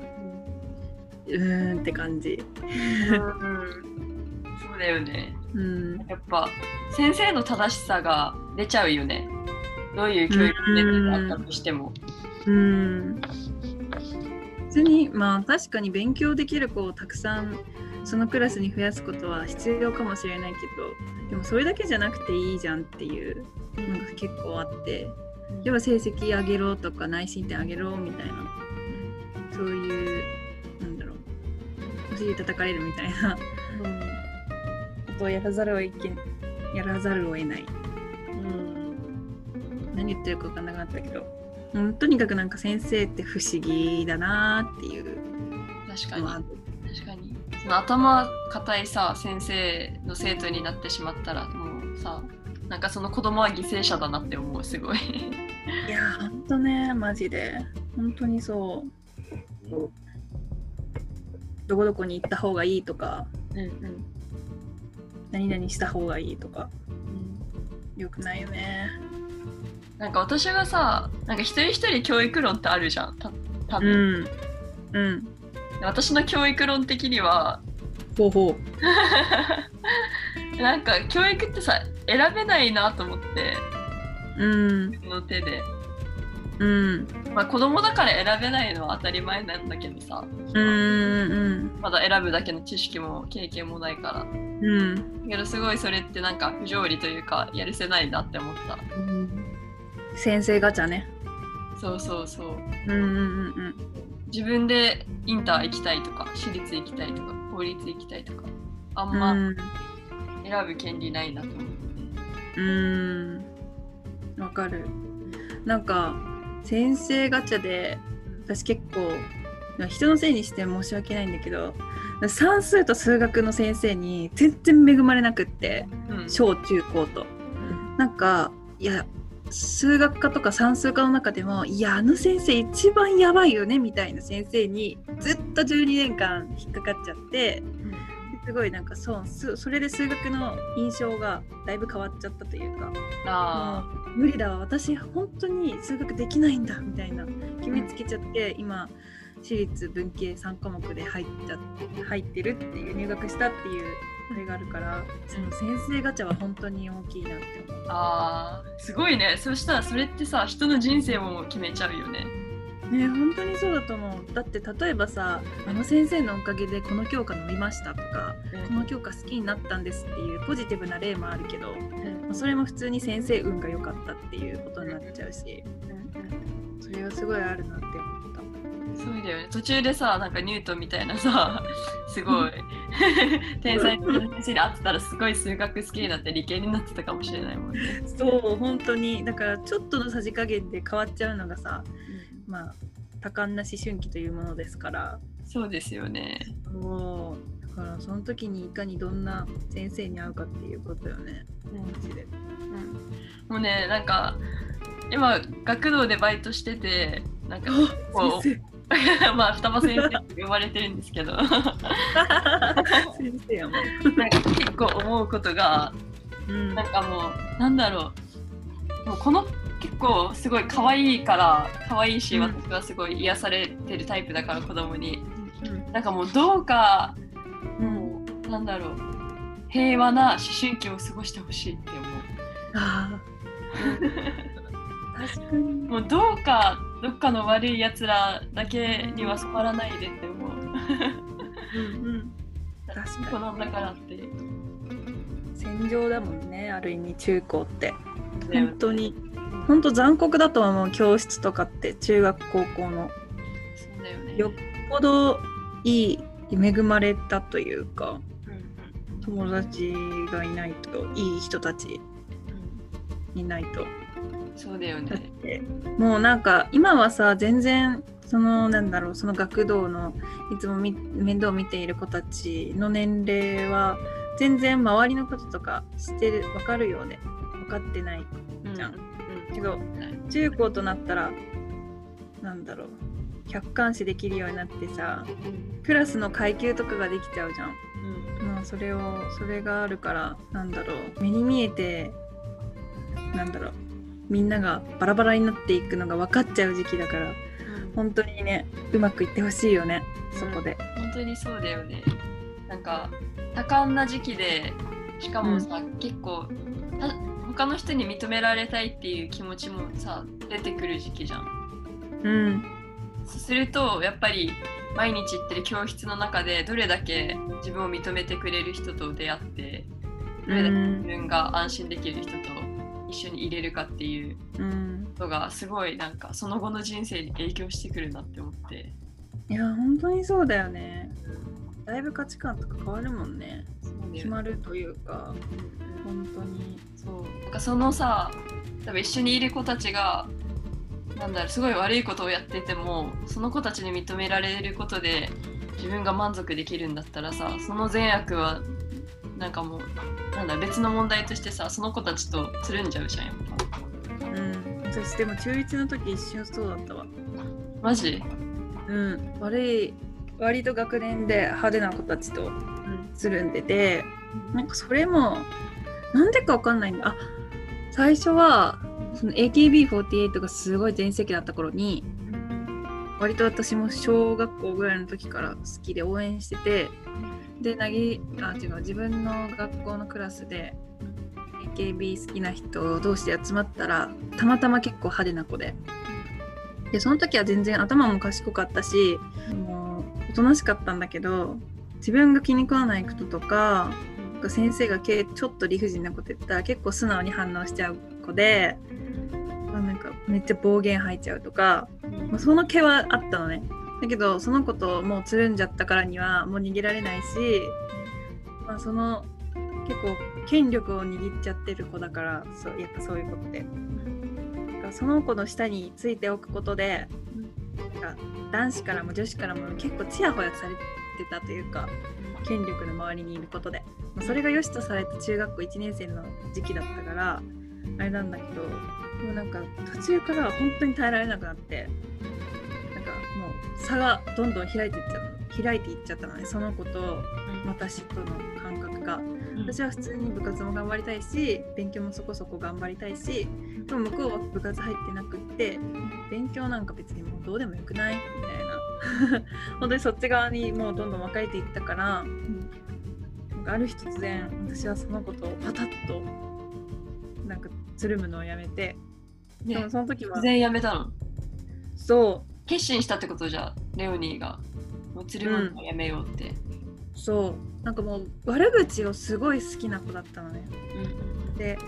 うーんって感じ。そうだよね。うんやっぱ先生の正しさが出ちゃうよね。どういう教育であったとしても。うん普通にまあ確かに勉強できる子をたくさんそのクラスに増やすことは必要かもしれないけどでもそれだけじゃなくていいじゃんっていうのが結構あってでは成績上げろとか内申点上げろみたいな。そういうなんだろう。お尻叩かれるみたいな。ことをやらざるをいけやらざるを得ない。うん。何言ってるか分かんなくなったけど、うん、とにかくなんか先生って不思議だなっていう。確かに。確かに。その頭固いさ先生の生徒になってしまったらもうさなんかその子供は犠牲者だなって思うすごい。いやーほんとねマジで。本当にそう。どこどこに行った方がいいとか。うんうん。何々した方がいいとか。よくないよね。なんか私がさなんか一人一人教育論ってあるじゃんた多う分、ん。うん。で私の教育論的にはほうほ [laughs] なんか教育ってさ選べないなと思ってううんの手で、うん。まあ、子供だから選べないのは当たり前なんだけどさ。うんうんまだ選ぶだけの知識も経験もないから。うん。だけどすごいそれってなんか不条理というかやるせないなって思った。先生ガチャね。そうそうそう。うんうんうんうん。自分でインター行きたいとか、私立行きたいとか、法律行きたいとか、あんまうん選ぶ権利ないなと思う。うーん。わかる。なんか先生ガチャで私結構人のせいにして申し訳ないんだけど算数と数学の先生に全然恵まれなくってうん。小中高と。なんかいや数学科とか算数科の中でもいやあの先生一番やばいよねみたいな先生にずっと12年間引っかかっちゃってすごいなんかそうすそれで数学の印象がだいぶ変わっちゃったというかあ無理だわ私本当に数学できないんだみたいな決めつけちゃって今私立文系3科目で入っちゃ入ってるっていう入学したっていうあれがあるからその先生ガチャは本当に大きいなって思うあ、すごいね。そしたらそれってさ、人の人生も決めちゃうよね。ね本当にそうだと思う。だって例えばさあの先生のおかげでこの教科伸びましたとかこの教科好きになったんですっていうポジティブな例もあるけどまあそれも普通に先生運が良かったっていうことになっちゃうしそれはすごいあるなって思った。そうだよね。途中でさ、なんかニュートンみたいなさ、[laughs] すごい。[laughs] 天才的な先生に会ってたらすごい数学好きになって理系になってたかもしれないもんね。そう本当に。だからちょっとのさじ加減で変わっちゃうのがさまあ多感な思春期というものですから。そうですよね。もう。だからその時にいかにどんな先生に会うかっていうことよね。マジでうん。もうね、なんか今学童でバイトしてて、なんかこ先う [laughs] まあ双葉先生って呼ばれてるんですけど、[laughs] 先生やもん、結構思うことが、うん。なんかもうなんだろう、もうこの結構すごい可愛いから可愛いし、うん私はすごい癒されてるタイプだから子供に、なんかもうどうかうんもうなんだろう。平和な思春期を過ごしてほしいって思う。ああ確かに。もうどうかどっかの悪いやつらだけには染まらないでって思う。うんうん。確か子なんだからって。戦場だもんねある意味中高って。ね。本当に本当残酷だと思う教室とかって中学高校の。そうだよね。よっぽどいい恵まれたというかうん友達がいないといい人たちうん。いないと。うんそうだよだっね。てもうなんか今はさ全然そのなんだろうその学童のいつもみ面倒を見ている子たちの年齢は全然周りのこととか知ってる分かるようで分かってないじゃん。うんけど中高となったらなんだろう客観視できるようになってさうんクラスの階級とかができちゃうじゃん。うんまあそれをそれがあるからなんだろう目に見えてなんだろうみんながバラバラになっていくのが分かっちゃう時期だから本当にねうまくいってほしいよねそこで。本当にそうだよね。なんか多感な時期でしかもさ、結構た他の人に認められたいっていう気持ちもさ出てくる時期じゃん。うん。そうするとやっぱり毎日行ってる教室の中でどれだけ自分を認めてくれる人と出会ってどれだけ自分が安心できる人と一緒に入れるかっていううん。のがすごいなんかその後の人生に影響してくるなって思って。いや本当にそうだよね。だいぶ価値観とか変わるもんね。決まるというか本当にそう。なんかそのさ多分一緒にいる子たちがなんだろうすごい悪いことをやっててもその子たちに認められることで自分が満足できるんだったらさその善悪はなんかもうなんだ別の問題としてさその子たちとつるんじゃうじゃんやっぱ。うん。私でも中1の時一瞬そうだったわ。マジ？うん。悪い割と学年で派手な子たちとうんつるんでてなんかそれもなんでかわかんないんだ。あ最初はその AKB48 がすごい全盛期だった頃に割と私も小学校ぐらいの時から好きで応援しててでなぎあ違う自分の学校のクラスで AKB 好きな人同士で集まったらたまたま結構派手な子で。でその時は全然頭も賢かったしもうおとなしかったんだけど自分が気に食わないこととか先生がけちょっと理不尽なこと言ったら結構素直に反応しちゃう子でなんかめっちゃ暴言吐いちゃうとか、まあ、その毛はあったのね。だけどその子ともうつるんじゃったからにはもう逃げられないし、まあ、その結構権力を握っちゃってる子だからそうやっぱそういう子って。その子の下についておくことで、なんか男子からも女子からも結構ちやほやされてたというか権力の周りにいることで、まあ、それが良しとされた中学校1年生の時期だったからあれなんだけどもうなんか途中から本当に耐えられなくなってなんかもう差がどんどん開いていっちゃった開いていっちゃったのね。その子と私との感覚が。私は普通に部活も頑張りたいし勉強もそこそこ頑張りたいしでも向こうは部活入ってなくって勉強なんか別にもうどうでもよくない？みたいな。[laughs] 本当にそっち側にもうどんどん分かれていったから、なん。かある日突然私はそのことをパタッとなんかつるむのをやめて、ね、でもその時は突然やめたの？そう。決心したってことじゃレオニーが。もうつるむのをやめようって、うん。そう。なんかもう悪口をすごい好きな子だったのね、うん、で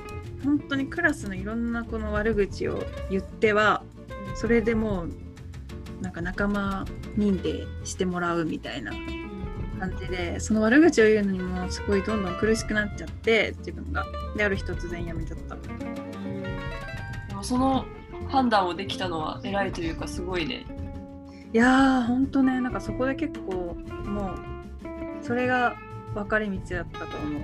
本当にクラスのいろんな子の悪口を言ってはそれでもうなんか仲間認定してもらうみたいな感じでその悪口を言うのにもすごいどんどん苦しくなっちゃって自分が。である日突然やめちゃったでもその判断をできたのは偉いというかすごいね。いやーほんとねなんかそこで結構もうそれが分かれ道だったと思う。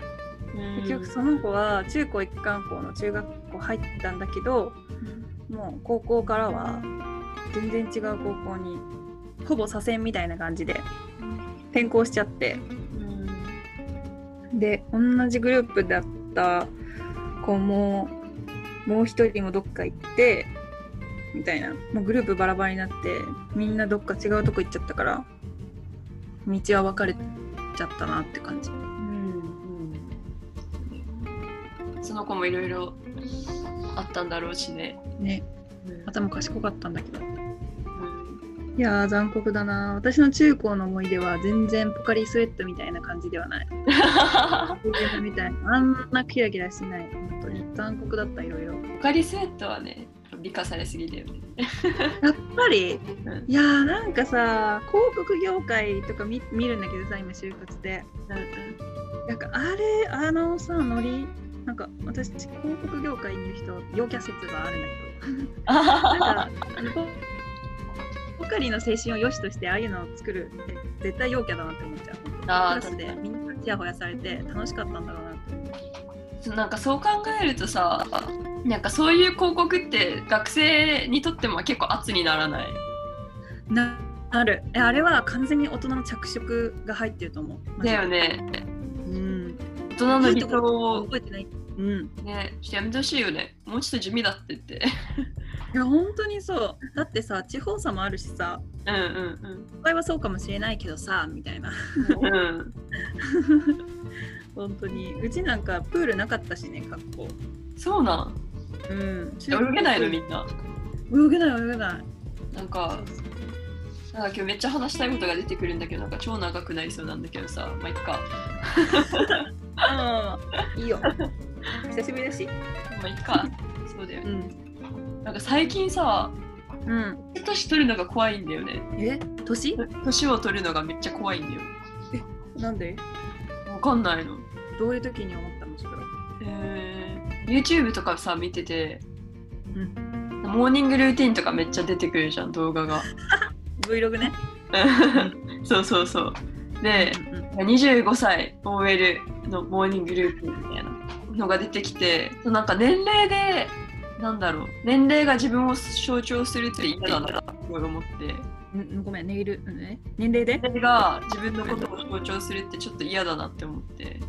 結局その子は中高一貫校の中学校入ったんだけど、もう高校からは全然違う高校にほぼ左遷みたいな感じで転校しちゃって、で同じグループだった子ももう一人もどっか行ってみたいなもうグループバラバラになってみんなどっか違うとこ行っちゃったから道は分かれちゃったなって感じ。うんうん、その子もいろいろあったんだろうしね。ね、うん、頭賢かったんだけど。いや残酷だな。私の中高の思い出は全然ポカリスエットみたいな感じではない。[laughs] みたいあんなキラキラしない。本当に残酷だったいろいろ。ポカリスエットはね美化されすぎだよね。やっぱり、うん、いやーなんかさ広告業界とか見見るんだけどさ今就活で、うん、なんかあれあのさノリ？なんか私広告業界にいる人陽キャ説があるんだけど。[laughs] なんかポカリの精神を良しとしてああいうのを作るって絶対陽キャだなって思っちゃう。あクラスでみんなちやほやされて楽しかったんだろうなって。なんかそう考えるとさなんかそういう広告って学生にとっても結構圧にならない？なある。えあれは完全に大人の着色が入ってると思う。だよね。うん。大人の理想を覚えてない。うん。ねちょっとやめてほしいよね。もうちょっと地味だって言っていや本当にそう。だってさ地方差もあるしさ。うんうんうん。場合はそうかもしれないけどさみたいな。うん。[laughs] 本当に。うちなんかプールなかったしね学校。そうなん。うん、泳げないのみんな。泳げない泳げない。なんかなんか今日めっちゃ話したいことが出てくるんだけどなんか超長くなりそうなんだけどさまあいっか。[laughs] うんいいよ。久しぶりだし。まあいっか。そうだよね、うん、なんか最近さうん。年取るのが怖いんだよね。え？年？年を取るのがめっちゃ怖いんだよ。え？なんで？わかんないの。どういう時に思ったの？それは。えー YouTube とかさ見てて、うん、モーニングルーティンとかめっちゃ出てくるじゃん動画が。[laughs] Vlog ね？[laughs] そうそうそう。で、うん、25歳 OL のモーニングルーティンみたいなのが出てきてなんか年齢でなんだろう。年齢が自分を象徴するって嫌だなって思って。ごめんネイル、ね、年齢で？年齢が自分のことを象徴するってちょっと嫌だなって思って。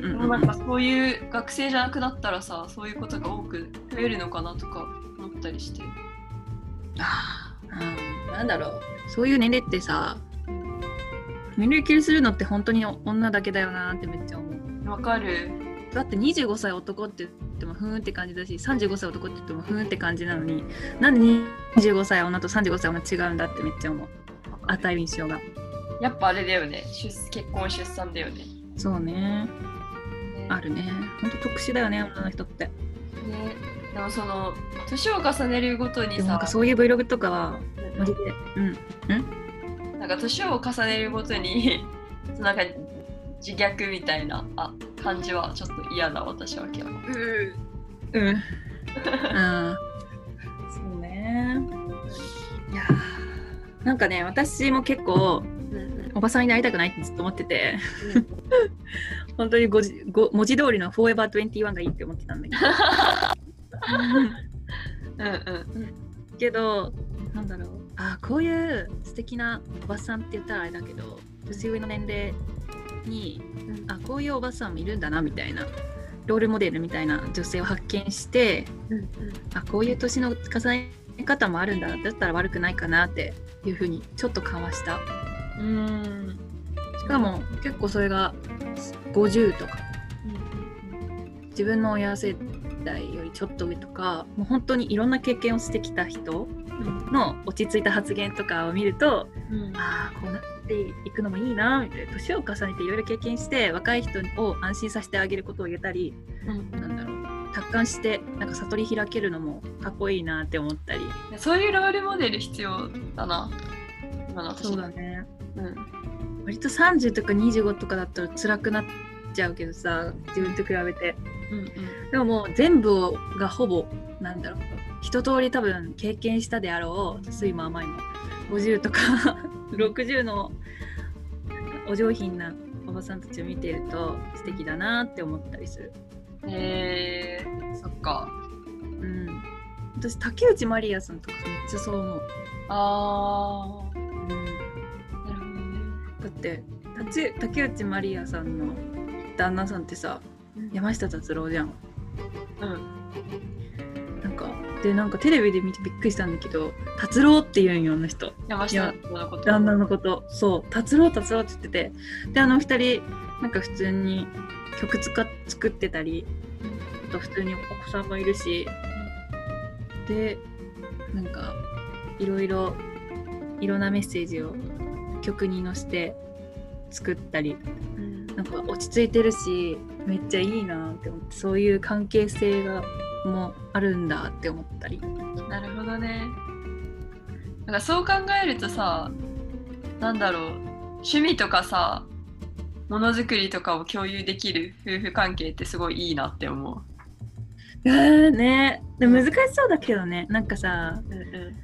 うん、なんかそういう学生じゃなくなったらさそういうことが多く増えるのかなとか思ったりして。ああ、うん、なんだろう。そういう年齢ってさ年齢気にするのって本当に女だけだよなってめっちゃ思う。わかるだって25歳男って言ってもふーんって感じだし35歳男って言ってもふーんって感じなのになんで25歳女と35歳女違うんだってめっちゃ思う。与印象が。やっぱあれだよね。結婚出産だよね。そうね。あるね。ほんと特殊だよね、女の人って。ね。でもその年を重ねるごとにさなんかそういう Vlog とかはマジで。うん。うん？なんか年を重ねるごとに [laughs] なんか自虐みたいなあ感じはちょっと嫌だ私は今日うん。うん。[laughs] そうね。いやなんかね私も結構、おばさんになりたくないってずっと思ってて、うん、[laughs] 本当にごじご文字通りの Forever21 がいいって思ってたんだけど。[laughs] うんうん、けどなんだろう。あこういう素敵なおばさんって言ったらあれだけど年上の年齢に、うん、あこういうおばさんもいるんだなみたいなロールモデルみたいな女性を発見して、うんうん、あこういう年の重ね方もあるんだだったら悪くないかなっていうふうにちょっと緩和した。うん。しかも結構それが50とか、うん、自分の親世代よりちょっと上とかもう本当にいろんな経験をしてきた人の落ち着いた発言とかを見ると、うん、ああこうなっていくのもいいなみたいな。年を重ねていろいろ経験して若い人を安心させてあげることを言えたり、うん、なんだろう。達観してなんか悟り開けるのもかっこいいなって思ったり。そういうロールモデル必要だな。今の私。そうだね、うん、割と30とか25とかだったら辛くなっちゃうけどさ自分と比べて、うんうん、でももう全部がほぼなんだろう。一通り多分経験したであろう。酸いも甘いも50とか [laughs] 60のお上品なおばさんたちを見ていると素敵だなって思ったりする。へえー、そっか。うん。私竹内まりやさんとかめっちゃそう思う。ああうん。なるほどね。だって竹内まりやさんの旦那さんってさ、うん、山下達郎じゃん。うん。なんかでなんかテレビで見てびっくりしたんだけど達郎って言うんよあの人。山下のこと。旦那のこと。そう。達郎達郎って言ってて。であの二人なんか普通に曲つか作ってたりあと普通にお子さんもいるし。でなんかいろいろいろんなメッセージを曲に乗せて作ったり、うん、なんか落ち着いてるしめっちゃいいなって思ってそういう関係性がもあるんだって思ったり。なるほどね。なんかそう考えるとさなんだろう。趣味とかさものづくりとかを共有できる夫婦関係ってすごいいいなって思う。えー、ね。で難しそうだけどね。なんかさ、うんうん、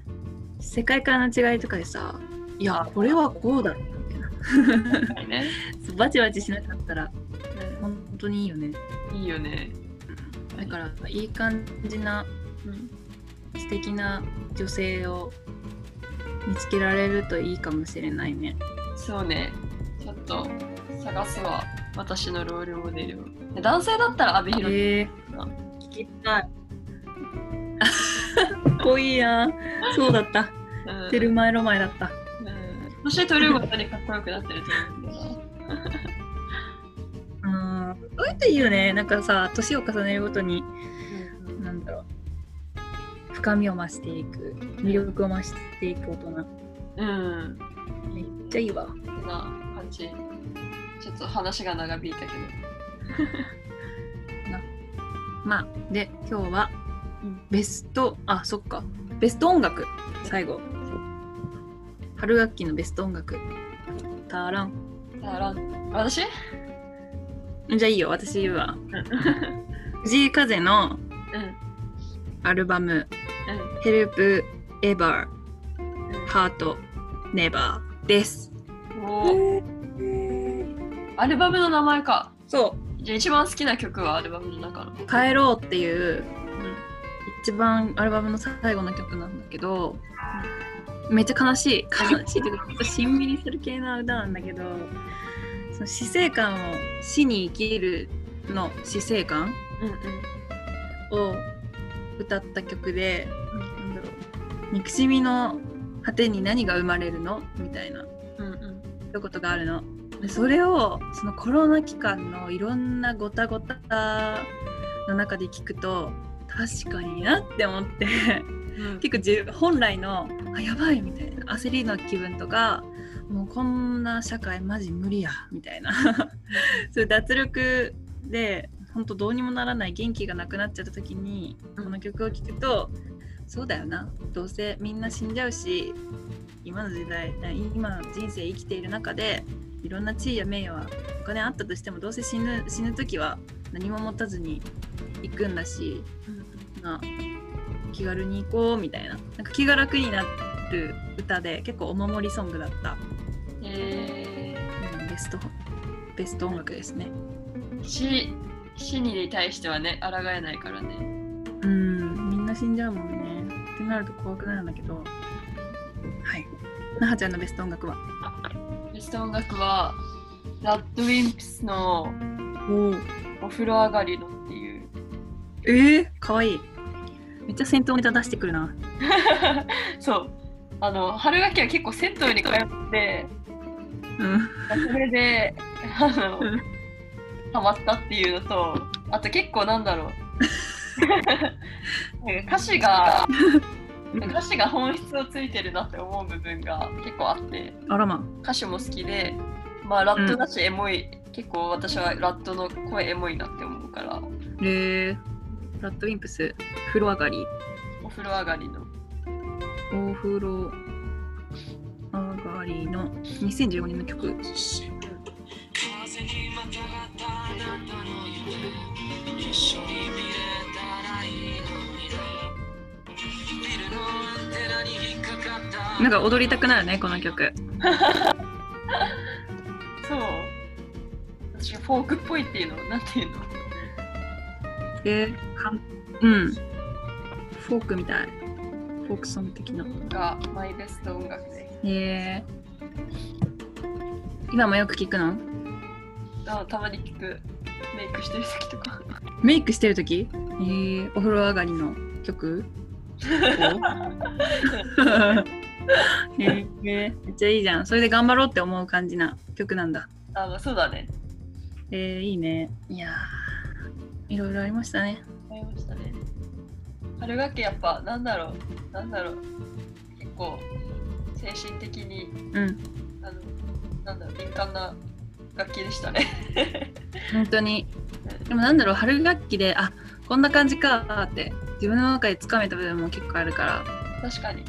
世界観の違いとかでさいやこれはこうだみたいな、ね、[laughs] バチバチしなかったら、うん、本当にいいよね。いいよねだからいい感じな、うん、素敵な女性を見つけられるといいかもしれないね。そうね。ちょっと探すわ。私のロールモデルを。男性だったら阿部寛えー、聞きたい。か [laughs] っこいいやそうだった、うん、テルマエロマエだった、うん、そして撮るごとにかっこよくなってると思うんだよなそういうといいよね。なんかさ年を重ねるごとに、うん、なんだろう。深みを増していく魅力を増していく大人。うん。めっちゃいいわ。な感じ。ちょっと話が長引いたけど。[laughs] な。まあで今日はベスト、あそっか。ベスト音楽。最後。春学期のベスト音楽。タラン。タラン。私？じゃあいいよ、私言うわ。藤井風のアルバム、Help Ever Heart Never です。アルバムの名前か。そう。じゃあ一番好きな曲はアルバムの中の。帰ろうっていう、うん、一番アルバムの最後の曲なんだけど、めっちゃ悲しい。悲しいっていうか、[laughs] しんみりする系の歌なんだけど、その死生観を死に生きるの死生観、を歌った曲で、うん、なんだろう憎しみの果てに何が生まれるの？みたいな、うんうん、一言があるの。でそれをそのコロナ期間のいろんなごたごたの中で聞くと確かになって思って。うん、結構本来のあやばいみたいな焦りの気分とかもうこんな社会マジ無理やみたいな。そういう脱力で本当どうにもならない元気がなくなっちゃった時にこの曲を聴くと、そうだよな。どうせみんな死んじゃうし今の時代今人生生きている中でいろんな地位や名誉はお金あったとしてもどうせ死ぬ死ぬ時は何も持たずに行くんだし、うん、まあ、気軽に行こうみたいな。なんか気が楽になる歌で結構お守りソングだった、えー、うん、ベストベスト音楽ですね。死死に対してはね抗えないからね。うん。みんな死んじゃうもんね。ってなると怖くなるんだけど。はい。なはちゃんのベスト音楽は？ベスト音楽はラッドウィンプスのお風呂上がりのっていう。えー、かわいい。めっちゃ銭湯ネタ出してくるな。[laughs] そう。あの春学期は結構銭湯に通ってうんそれであの、うん、ハマったっていうのとあと結構なんだろう。歌詞が歌詞が本質をついてるなって思う部分が結構あってあらま。歌詞も好きでまあラットだしエモい、うん、結構私はラットの声エモいなって思うから。へえ。ラットウィンプス風呂上がり。お風呂上がりの。お風呂上がりの2015年の曲。なんか踊りたくなるねこの曲。[laughs] そう。私フォークっぽいっていうのなんていうの？えー、かんうん。フォークみたい。フォークソング的な。がマイベスト音楽でへえ今もよく聞くの？あたまに聞く。メイクしてる時とか。メイクしてる時？えー、お風呂上がりの曲？えー、めっちゃいいじゃん。それで頑張ろうって思う感じな曲なんだ。あまあそうだね。えー、いいね。いやいろいろありましたね。ありましたね。春学期やっぱなんだろう。なんだろう。結構精神的に、うん、あのなんだろう敏感な楽器でしたね。[laughs] 本当に。でもなんだろう春学期であこんな感じかって自分の中でつかめた部分も結構あるから。確かに。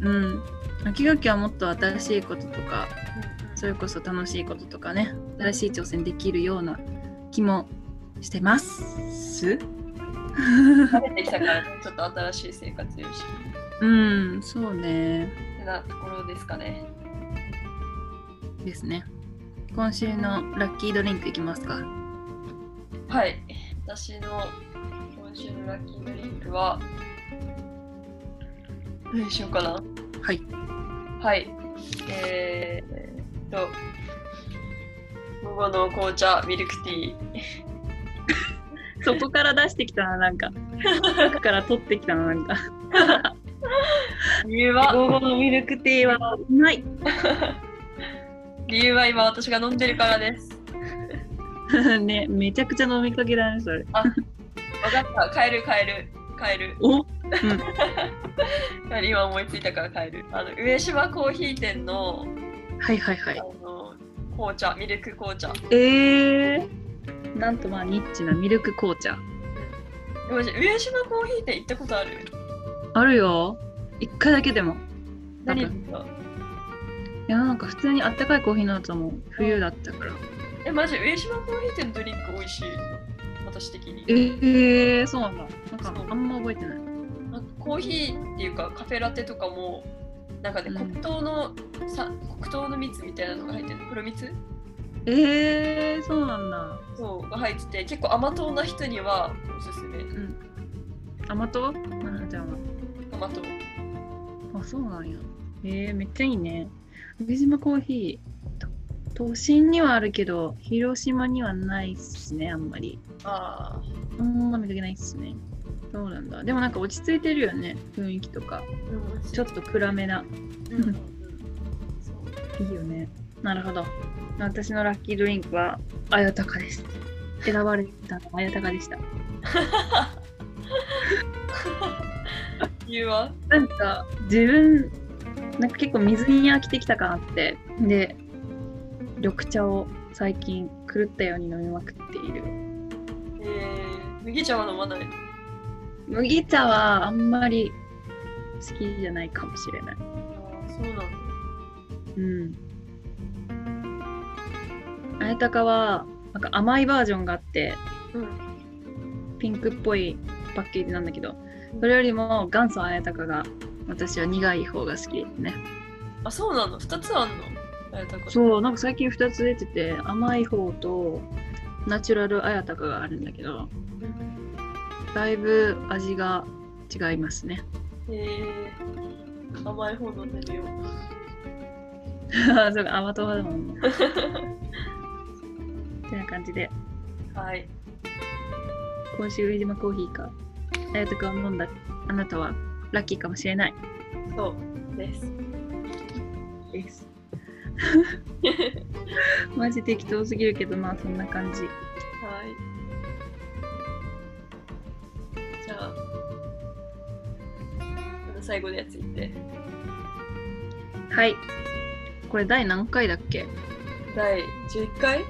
うん。秋学期はもっと新しいこととか、うん、それこそ楽しいこととかね新しい挑戦できるような気もしてます。慣れてきたからちょっと新しい生活よしうんそうね。ってなところですかね。ですね。今週のラッキードリンクいきますか。はい。私の今週のラッキードリンクは何しようかな。はい。はい。えー、っと午後の紅茶ミルクティー。[laughs] そこから出してきたななんか。[laughs] 中から取ってきたななんか [laughs] 理由は？午後のミルクティーはうまい [laughs] 理由は今私が飲んでるからです。[laughs] ね、めちゃくちゃ飲みかけだね、それ。あ、分かった。帰る帰る。帰る。お、うん、[laughs] 今思いついたから帰る。あの上島コーヒー店の、はいはいはい。あの紅茶、ミルク紅茶。えー、なんとまあニッチなミルク紅茶。上島コーヒー店行ったことある？あるよ。一回だけでも。何？いやなんか普通にあったかいコーヒーのやつも冬だったから。えマジ？上島コーヒー店のドリンク美味しい？私的に。えー、そうなんだなんかあんま覚えてない。コーヒーっていうかカフェラテとかもなんかね、黒糖のさ黒糖の蜜みたいなのが入ってる。黒蜜？えー、そうなんだ。そうが入ってて結構甘党な人にはおすすめ、うん、甘党？ななちゃんは。甘党あそうなんや。えー、めっちゃいいね。宇島コーヒー都心にはあるけど広島にはないっすねあんまり。あああんま見かけないっすね。そうなんだ。でもなんか落ち着いてるよね雰囲気とか、うん、ちょっと暗めな、うん、いいよね。なるほど。私のラッキードリンクはあやたかです。選ばれたのあやたかでした [laughs] 理由は？なんか自分なんか結構水に飽きてきたかなってで緑茶を最近狂ったように飲みまくっているえー、麦茶は飲まない麦茶はあんまり好きじゃないかもしれない。ああ、そうなんだ。うん。あやたかは、なんか甘いバージョンがあって、うん。ピンクっぽいパッケージなんだけど、それよりも元祖あやたかが私は苦い方が好きですね。あ、そうなの ?2 つあんの？あやたかそう、なんか最近2つ出てて、甘い方とナチュラルあやたかがあるんだけど、だいぶ味が違いますね。へえー、甘い方飲んでみよう。[laughs] そうか、甘党だもんね。[laughs] ってな感じで、はい。今週、上島コーヒーか、あやたかを飲んだあなたはラッキーかもしれないそうです。です。マジ適当すぎるけどな、そんな感じ。はい。じゃあ、最後のやつ言って。はい。これ第何回だっけ？第11回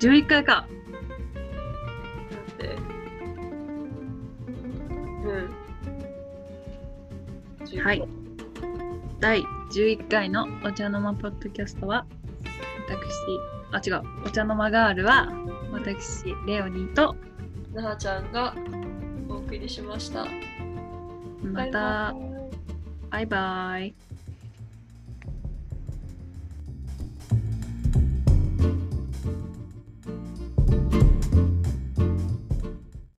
?11 回か。だって。うん。11はい。第11回のお茶の間ポッドキャストは、私、あ、違う、お茶の間ガールは、私、レオニーと、なはちゃんがお送りしました。また、バイバイ。